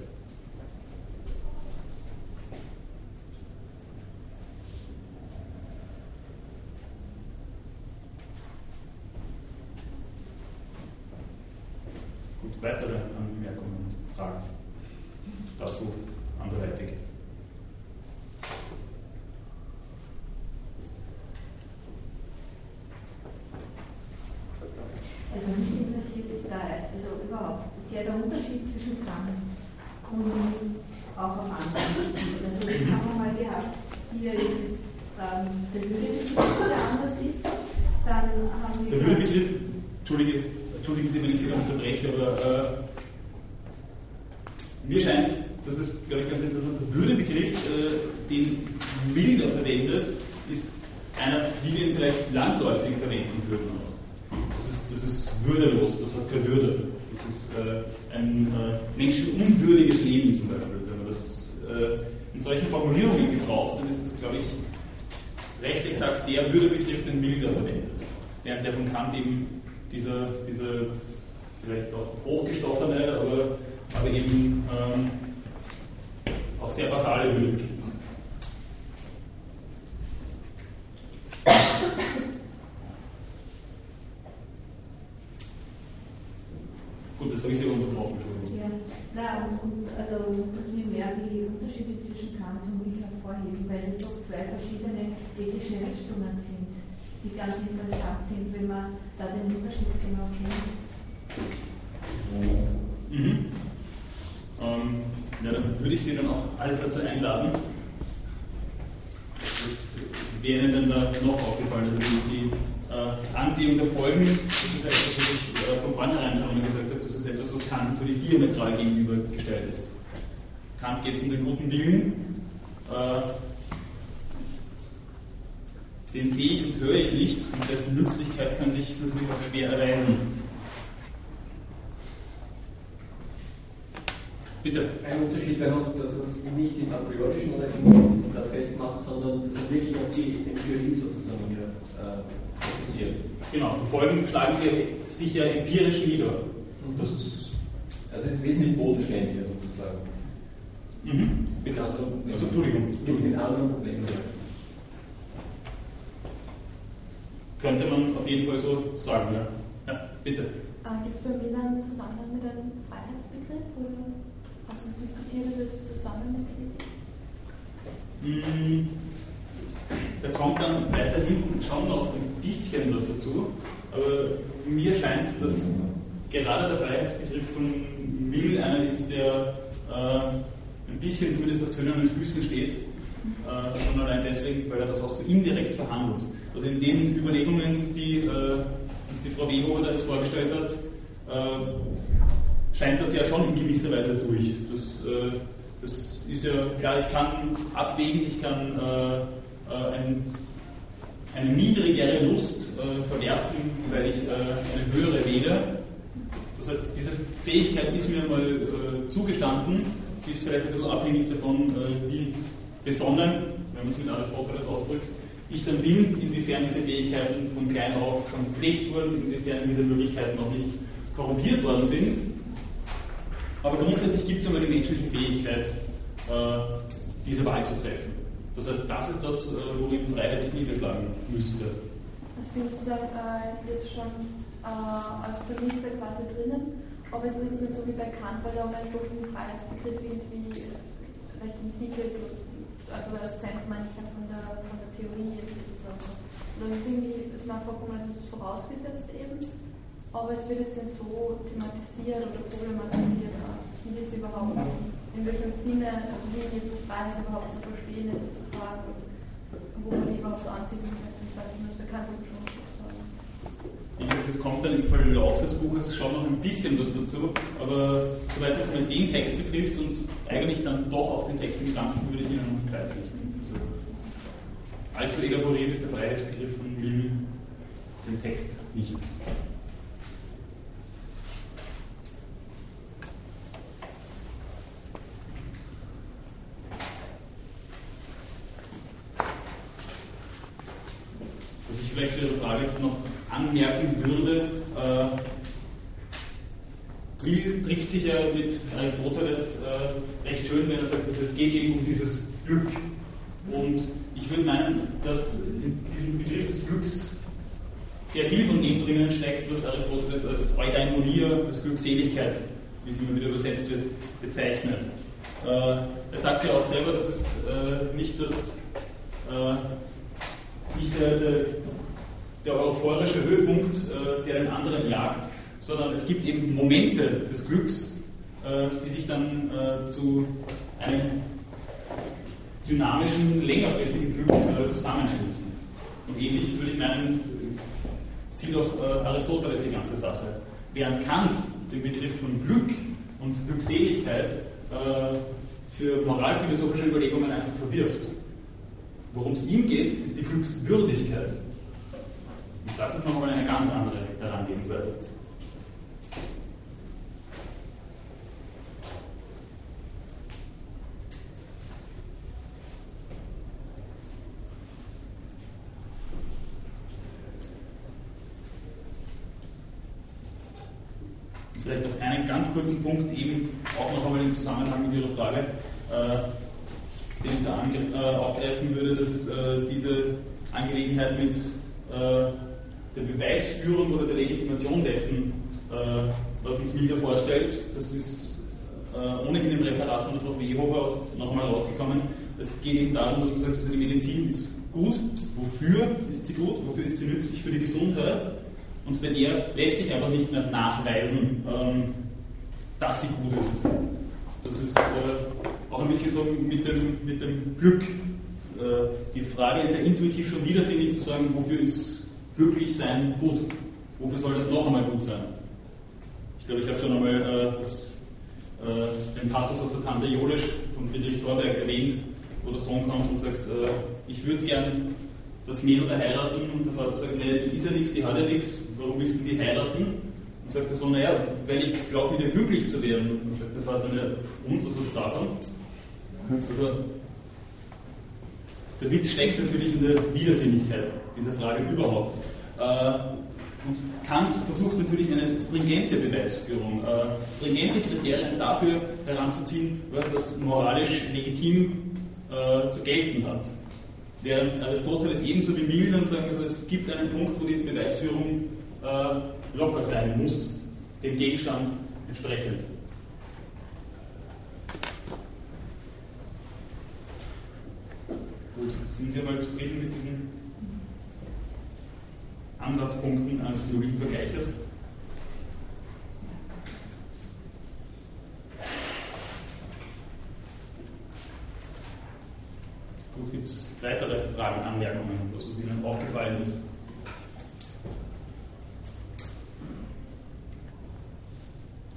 Verschiedene ethische Richtungen sind, die ganz interessant sind, wenn man da den Unterschied genau kennt. Mhm. Ähm, ja, dann würde ich Sie dann auch alle dazu einladen. Das wäre Ihnen dann da noch aufgefallen, also die, äh, Ansehung der Folgen, das ist etwas, was ich äh, von vornherein schon gesagt habe, das ist etwas, was Kant natürlich diametral gegenübergestellt ist. Kant geht es um den guten Willen, äh, den sehe ich und höre ich nicht und dessen Nützlichkeit kann sich natürlich auch schwer erweisen. Bitte. Ein Unterschied wäre noch, dass es nicht im a priorischen oder im festmacht, sondern sondern das ist wirklich auf die Empirie sozusagen hier äh, fokussiert. Genau, die Folgen schlagen sie sich ja empirisch nieder. Das ist also es ist wesentlich bodenständiger sozusagen. Mhm. Mit anderen Also, Entschuldigung. Mit, mit anderen Problemen. Könnte man auf jeden Fall so sagen, ja. Ja, bitte. Äh, Gibt es bei mir einen Zusammenhang mit einem Freiheitsbegriff oder also diskutiert ihr das zusammen mit Mm, Da kommt dann weiter hinten schon noch ein bisschen was dazu, aber mir scheint, dass gerade der Freiheitsbegriff von Mill einer ist, der äh, ein bisschen zumindest auf tönernen Füßen steht, äh, schon allein deswegen, weil er das auch so indirekt verhandelt. Also in den Überlegungen, die, äh, die Frau Wehofer da jetzt vorgestellt hat, äh, scheint das ja schon in gewisser Weise durch. Das, äh, das ist ja klar, ich kann abwägen, ich kann ein, eine niedrigere Lust verwerfen, weil ich eine höhere wähle. Das heißt, diese Fähigkeit ist mir mal zugestanden. Sie ist vielleicht ein bisschen abhängig davon, wie besonnen, wenn man es mit Aristoteles ausdrückt, ich dann bin, inwiefern diese Fähigkeiten von klein auf schon gepflegt wurden, inwiefern diese Möglichkeiten noch nicht korrumpiert worden sind. Aber grundsätzlich gibt es einmal die menschliche Fähigkeit, äh, diese Wahl zu treffen. Das heißt, das ist das, äh, worin Freiheit sich niederschlagen müsste. Das bin sozusagen äh, jetzt schon äh, als Prämisse quasi drinnen, aber es ist nicht so wie bei Kant, weil er auch einfach den Freiheitsbegriff irgendwie recht entwickelt, also als Zentrum ich ja von der, von Theorie jetzt sozusagen. Und das ist irgendwie, ist mir vorgekommen, es ist vorausgesetzt eben, aber es wird jetzt nicht so thematisiert oder problematisiert, wie das überhaupt ist, in welchem Sinne, also wie jetzt Freiheit überhaupt zu verstehen ist sozusagen und wo man die überhaupt so ansiedeln könnte, das ist halt das Bekannte schon sozusagen. Wie gesagt, es kommt dann im Verlauf des Buches schon noch ein bisschen was dazu, aber soweit es jetzt mal den Text betrifft und eigentlich dann doch auch den Text im Ganzen, würde ich Ihnen noch beipflichten. Allzu elaboriert ist der Freiheitsbegriff von Mill den Text nicht. vielleicht zu Ihrer Frage jetzt noch anmerken würde, äh, Will trifft sich ja mit Aristoteles äh, recht schön, wenn er sagt, also es geht eben um dieses Glück. Und ich würde meinen, dass in diesem Begriff des Glücks sehr viel von dem drinnen steckt, was Aristoteles als Eudaimonia, als Glückseligkeit, wie es immer wieder übersetzt wird, bezeichnet. Äh, er sagt ja auch selber, dass es äh, nicht das äh, nicht der, der, der euphorische Höhepunkt, äh, der den anderen jagt, sondern es gibt eben Momente des Glücks, äh, die sich dann äh, zu einem dynamischen, längerfristigen Glück äh, zusammenschließen. Und ähnlich würde ich meinen, sieht auch äh, Aristoteles die ganze Sache. Während Kant den Begriff von Glück und Glückseligkeit äh, für moralphilosophische Überlegungen einfach verwirft. Worum es ihm geht, ist die Glückswürdigkeit. Und das ist nochmal eine ganz andere Herangehensweise. Vielleicht auf einen ganz kurzen Punkt eben auch noch einmal im Zusammenhang mit Ihrer Frage, äh, den ich da äh, aufgreifen würde, das ist äh, diese Angelegenheit mit äh, der Beweisführung oder der Legitimation dessen, äh, was uns Milder vorstellt. Das ist äh, ohnehin im Referat von der Frau Wehofer auch nochmal rausgekommen. Es geht eben darum, dass man sagt, also die Medizin ist gut. Wofür ist sie gut? Wofür ist sie nützlich für die Gesundheit? Und bei der lässt sich einfach nicht mehr nachweisen, ähm, dass sie gut ist. Das ist äh, auch ein bisschen so mit dem, mit dem Glück. Äh, die Frage ist ja intuitiv schon widersinnig zu sagen, wofür ist glücklich sein gut? Wofür soll das noch einmal gut sein? Ich glaube, ich habe schon einmal äh, das, äh, den Passus aus der Tante Jolisch von Friedrich Thorberg erwähnt, wo der Sohn kommt und sagt, äh, ich würde gerne das Mädel heiraten und der Vater sagt, nee, die ist ja nichts, die hat ja nichts, warum willst du die heiraten? Sagt der Sohn, naja, weil ich glaube, ihr glücklich zu werden. Und dann sagt der Vater, naja, und, was hast du davon? Also, Der Witz steckt natürlich in der Widersinnigkeit dieser Frage überhaupt. Äh, und Kant versucht natürlich eine stringente Beweisführung, äh, stringente Kriterien dafür heranzuziehen, was als moralisch legitim äh, zu gelten hat. Während Aristoteles ebenso wie Milner sagen, also es gibt einen Punkt, wo die Beweisführung locker sein muss, dem Gegenstand entsprechend. Gut, sind Sie mal zufrieden mit diesen Ansatzpunkten eines Theorievergleiches? Gut, gibt es weitere Fragen, Anmerkungen, was Ihnen aufgefallen ist?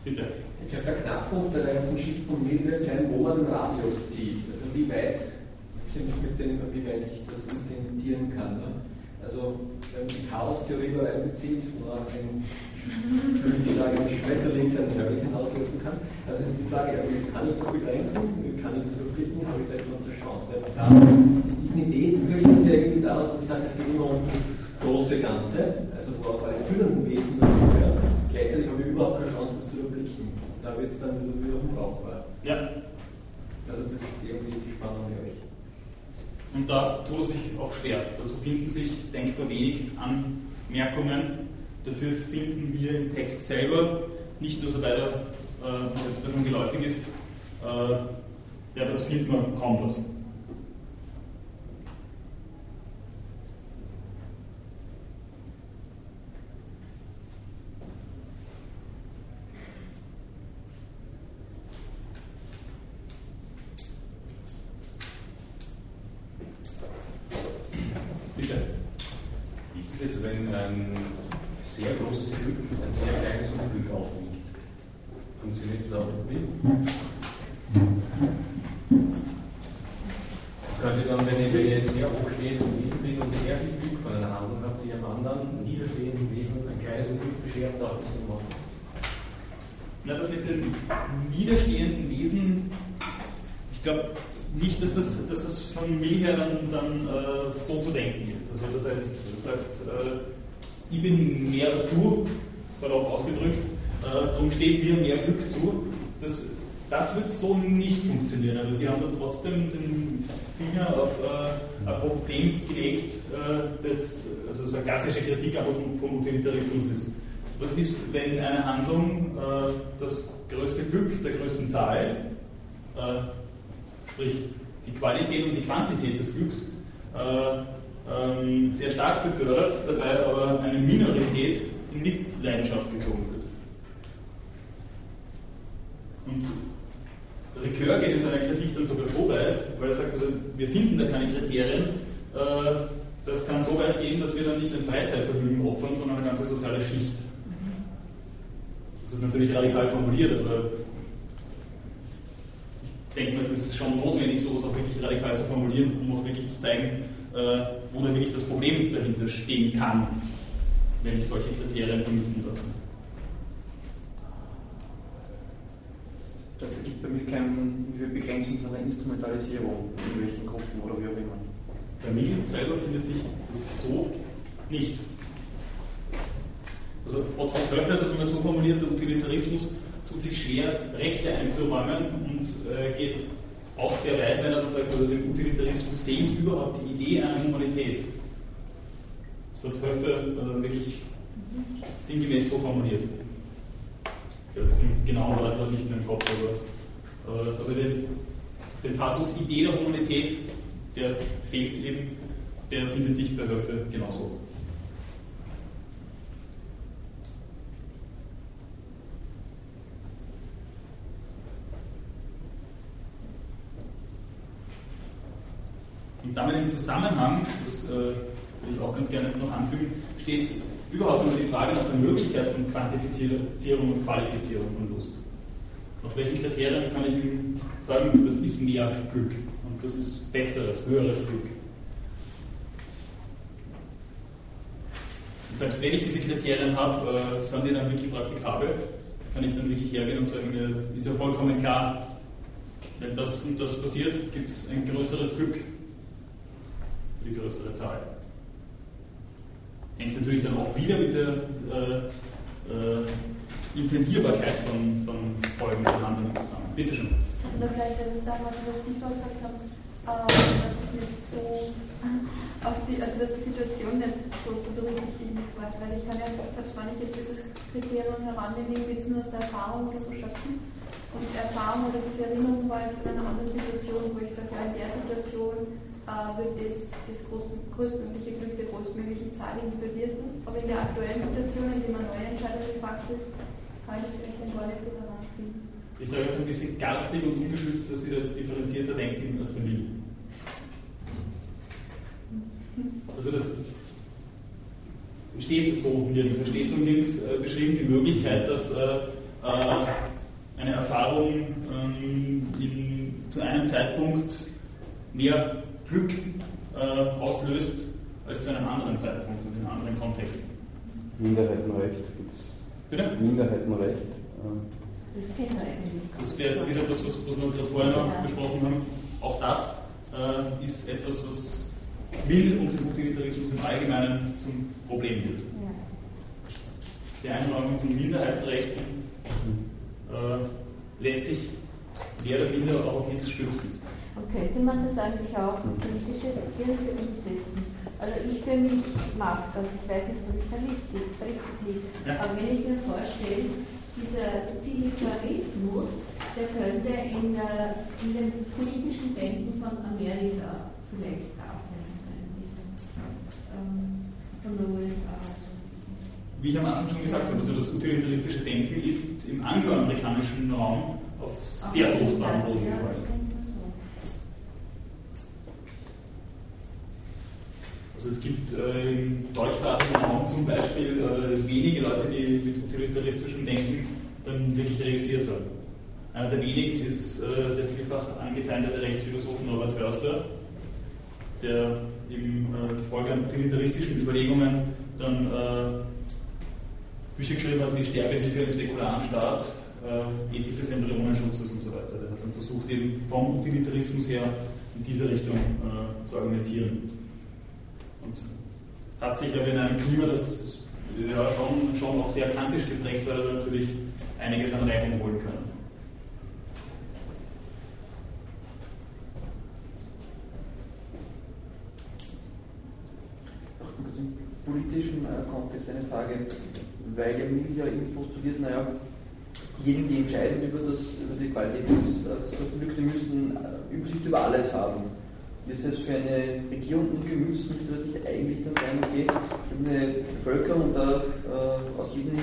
Bitte. Ich glaube, der Knackpunkt der Mill wird sein, wo man den Radius zieht. Also wie weit ich mit dem, wie weit ich das implementieren kann. Ne? Also wenn man die Chaos-Theorie da einbezieht, wo man ein Flügelschlag eines Schmetterlings ein Hurricane auslösen kann. Also ist die Frage, also kann ich das begrenzen, kann ich das überblicken, habe ich da immer eine Chance. Die Dignität flüchtet sich irgendwie daraus, dass ich sage, es geht immer um das große Ganze, also wo auch alle führenden Wesen dazu gehören. Gleichzeitig habe ich überhaupt keine Chance, das zu überblicken. Da wird es dann wieder unbrauchbar. Ja. Also das ist irgendwie die Spannung bei euch. Und da tut er sich auch schwer. Dazu finden sich denkbar wenig Anmerkungen. Dafür finden wir im Text selber, nicht nur soweit er äh, jetzt davon geläufig ist, äh, ja, dazu findet man kaum was. Bitte. Wie ist es jetzt, wenn ein sehr großes Glück ein sehr kleines Unglück aufwiegt? Funktioniert das auch irgendwie? Könnte dann, wenn ich, wenn ich jetzt sehr hochstehendes Wesen bin und sehr viel Glück von einer Handlung habe, die einem anderen niederstehenden Wesen ein kleines Unglück beschert, darf ich das nur machen? Na, das mit den niederstehenden Wesen, ich glaube nicht, dass das, dass das von mir her dann, dann äh, so zu denken ist. Also das heißt, sagt, äh, ich bin mehr als du, salopp ausgedrückt, äh, darum steht mir mehr Glück zu. Das, das wird so nicht funktionieren. Aber sie haben dann trotzdem den Finger auf äh, ein Problem gelegt, äh, das also so eine klassische Kritik einfach vom, vom Utilitarismus ist. Was ist, wenn eine Handlung äh, das größte Glück der größten Zahl, äh, sprich die Qualität und die Quantität des Glücks, äh, ähm, sehr stark befördert, dabei aber eine Minorität in Mitleidenschaft gezogen wird? Und Ricoeur geht in seiner Kritik dann sogar so weit, weil er sagt, also, wir finden da keine Kriterien, äh, das kann so weit gehen, dass wir dann nicht ein Freizeitvergnügen opfern, sondern eine ganze soziale Schicht. Das ist natürlich radikal formuliert, aber ich denke mal, es ist schon notwendig, sowas auch wirklich radikal zu formulieren, um auch wirklich zu zeigen, äh, wo da wirklich das Problem dahinter stehen kann, wenn ich solche Kriterien vermissen lasse. Das gibt bei mir keine Begrenzung, sondern Instrumentalisierung in welchen Gruppen oder wie auch immer. Bei mir selber findet sich das so nicht. Also Otto Höfler hat das immer so formuliert, der Utilitarismus tut sich schwer, Rechte einzuräumen und äh, geht auch sehr weit, wenn er dann sagt, also dem Utilitarismus fehlt überhaupt die Idee einer Humanität. Das hat Höfler äh, wirklich sinngemäß so formuliert. Jetzt den genauen Wort nicht mehr im Kopf, aber äh, also den, den Passus Idee der Humanität, der fehlt eben, der findet sich bei Höfle genauso. Und damit im Zusammenhang, das äh, würde ich auch ganz gerne jetzt noch anfügen, steht überhaupt nur die Frage nach der Möglichkeit von Quantifizierung und Qualifizierung von Lust. Nach welchen Kriterien kann ich Ihnen sagen, das ist mehr Glück und das ist besseres, höheres Glück? Und selbst wenn ich diese Kriterien habe, äh, sind die dann wirklich praktikabel? Kann ich dann wirklich hergehen und sagen, mir ist ja vollkommen klar, wenn das und das passiert, gibt es ein größeres Glück. Für die größere Zahl. Hängt natürlich dann auch wieder mit der äh, äh, Intendierbarkeit von, von Folgen Handlungen zusammen. Bitte schön. Oder vielleicht etwas sagen, also was Sie vorhin gesagt haben, äh, dass es nicht so auf die, also dass die Situation nicht so zu berücksichtigen ist quasi, weil ich kann ja, selbst wenn ich jetzt dieses Kriterium herannehme, irgendwie jetzt nur aus der Erfahrung oder so schöpfen. Und Erfahrung oder diese Erinnerung war jetzt in einer anderen Situation, wo ich sage, ja, in der Situation äh, wird das, das groß, größtmögliche Glück der größtmöglichen Zahl bewirken. Aber in der aktuellen Situation, in der man neue Entscheidung gefragt ist, kann ich das vielleicht dann gar nicht so heranziehen. Ich sage jetzt ein bisschen garstig und ungeschützt, dass Sie jetzt differenzierter denken als der Will. Also das steht so nirgends. Es steht so nirgends äh, beschrieben die Möglichkeit, dass äh, eine Erfahrung ähm, in, zu einem Zeitpunkt mehr Glück äh, auslöst als zu einem anderen Zeitpunkt und in einem anderen Kontext. Minderheitenrecht gibt es. Bitte? Minderheitenrecht. Das kennt man eigentlich. Das wäre wieder das, was, was wir gerade vorher noch besprochen haben. Auch das äh, ist etwas, was Will und dem Utilitarismus im Allgemeinen zum Problem wird. Ja. Die Einräumung von Minderheitenrechten äh, lässt sich mehr oder minder auch auf nichts stützen. Und könnte man das eigentlich auch politisch jetzt irgendwie umsetzen? Also ich für mich mag das, ich weiß nicht, ob ich da richtig, richtig liege. Ja. Aber wenn ich mir vorstelle, dieser Utilitarismus, der könnte in, der, in dem politischen Denken von Amerika vielleicht da sein, ähm, von der USA. Wie ich am Anfang schon gesagt habe, also das utilitaristische Denken ist im angloamerikanischen Raum auf sehr fruchtbaren Boden gefallen. ich denke mal so. Also es gibt äh, im deutschsprachigen Raum zum Beispiel äh, wenige Leute, die mit utilitaristischem Denken dann wirklich realisiert haben. Einer der wenigen ist äh, der vielfach angefeindete Rechtsphilosoph Norbert Hörster, der im äh, Gefolge an utilitaristischen Überlegungen dann äh, Bücher geschrieben hat wie Sterbehilfe im säkularen Staat, äh, Ethik des Embryonenschutzes und so weiter. Der hat dann versucht, eben vom Utilitarismus her in diese Richtung äh, zu argumentieren. Und hat sich aber in einem Klima, das ja, schon, schon auch sehr kantisch geprägt war, natürlich einiges an Reibung holen können. Im politischen äh, Kontext eine Frage, weil ja Mill ja eben postuliert, naja, diejenigen, die entscheiden über, das, über die Qualität des, äh, des Vergnügten, müssten äh, Übersicht über alles haben. Ist es für eine Regierung ungemützt, müsste das nicht eigentlich dann sein, okay, ich habe eine Bevölkerung und da äh, aus jedem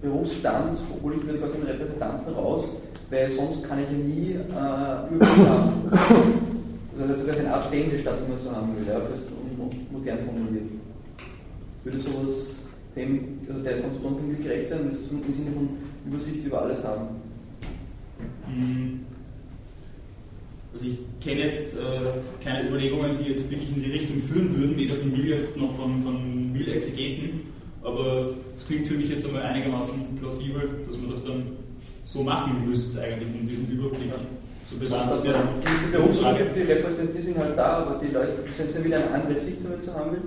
Berufsstand, obwohl ich mir quasi einen Repräsentanten raus, weil sonst kann ich ja nie äh, Überblick haben. Also sogar eine Art stehende Stadt, wie man so haben will, ja, das ist modern formuliert. Würde sowas dem, also der Konstruktion gerecht werden, das ist im Sinne von Übersicht über alles haben? Hm. Also ich kenne jetzt äh, keine Überlegungen, die jetzt wirklich in die Richtung führen würden, weder von Mill jetzt noch von, von Mill-Exegeten, aber es klingt für mich jetzt einmal einigermaßen plausibel, dass man das dann so machen müsste, eigentlich, um diesen Überblick zu bewahren. Das wäre Diese Berufsfrage, die repräsentiert sind halt da, aber die Leute, die sind wieder eine andere Sicht damit zu haben will.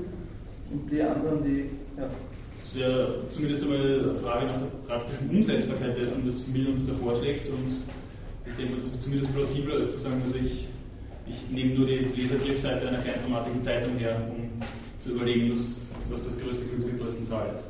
Und die anderen, die, ja. Das wäre zumindest einmal eine Frage nach der praktischen Umsetzbarkeit dessen, das Mill uns da vorschlägt. Und ich denke, das ist zumindest plausibler, als zu sagen, also ich, ich nehme nur die Leserbriefseite einer kleinformatigen Zeitung her, um zu überlegen, was, was das größte Glück der größten Zahl ist.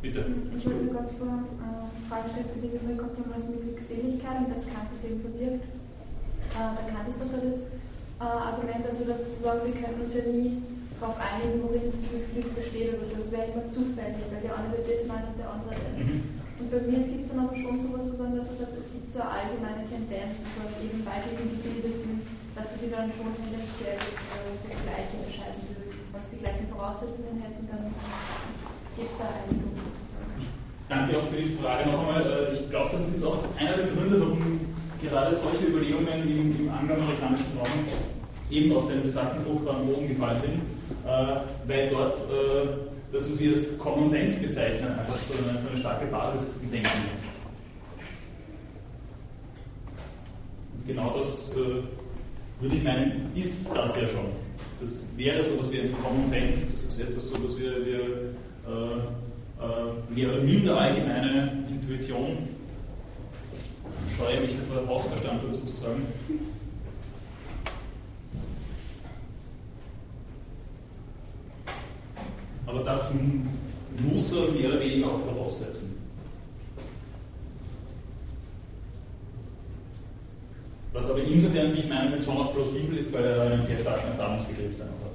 Bitte. Ich wollte ganz vorher äh, Frage stellen zu dem Kontinuum mit Glückseligkeit und das Kant das eben verbirgt. Äh, bei Kant ist doch das äh, Argument, also dass sozusagen wir können uns ja nie darauf einigen, worin dieses Glück besteht oder so. Es wäre immer zufällig, weil der eine wird das meinen und der andere das. Mhm. Und bei mir gibt es dann aber schon sowas, sozusagen, dass er sagt, es gibt so eine allgemeine Tendenz, also eben bei diesen Gebildeten, dass sie dann schon tendenziell äh, das Gleiche entscheiden würden. Wenn sie die gleichen Voraussetzungen hätten, dann gibt es da Einigung sozusagen. Danke auch für die Frage noch einmal. Äh, Ich glaube, das ist auch einer der Gründe, warum gerade solche Überlegungen im, im angloamerikanischen Raum eben auf den besagten fruchtbaren Boden gefallen sind, weil dort äh, das, was wir als Common Sense bezeichnen, einfach so eine, so eine starke Basis im Denken hat. genau das äh, würde ich meinen, ist das ja schon. Das wäre so etwas wie ein Common Sense, das ist etwas so, was wir, wir äh, äh, mehr oder minder allgemeine Intuition, scheue mich davor Hausverstand dazu zu sagen, aber das muss er mehr oder weniger auch voraussetzen. Was aber insofern, wie ich meine, schon auch plausibel ist, weil er einen sehr starken Erfahrungsbegriff dann auch hat.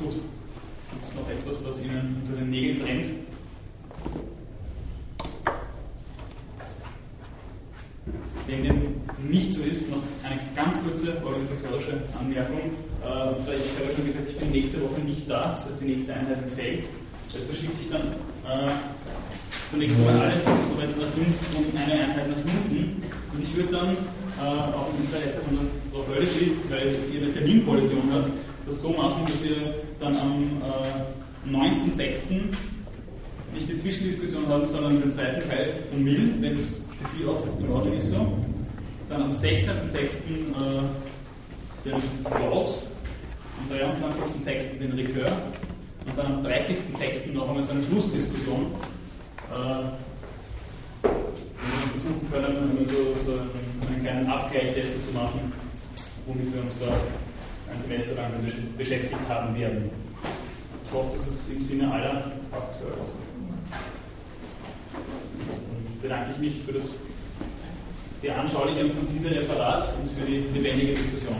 Gut. Gibt es noch etwas, was Ihnen unter den Nägeln brennt? Wenn dem nicht so ist, noch eine ganz kurze organisatorische Anmerkung. Äh, und zwar, ich habe ja schon gesagt, ich bin nächste Woche nicht da, nächste Einheit entfällt. Das verschiebt sich dann äh, zunächst mal alles so weit nach hinten und eine Einheit nach hinten. Und ich würde dann äh, auch im Interesse von der Frau Völlischi, weil sie eine Terminkollision hat, das so machen, dass wir dann am äh, 9.6. nicht die Zwischendiskussion haben, sondern den zweiten Teil von Mill, wenn das für Sie auch in Ordnung ist so. Dann am 16.06. Äh, den Klaus, am 23.06. den Ricœur und dann am 30.06. noch einmal so eine Schlussdiskussion. Äh, wir versuchen können, so, so einen, einen kleinen Abgleich dessen zu machen, womit wir uns da ein Semester lang beschäftigt haben werden. Ich hoffe, dass es im Sinne aller passt für euch. Dann bedanke ich mich für das sehr anschauliche und konzise Referat und für die lebendige Diskussion.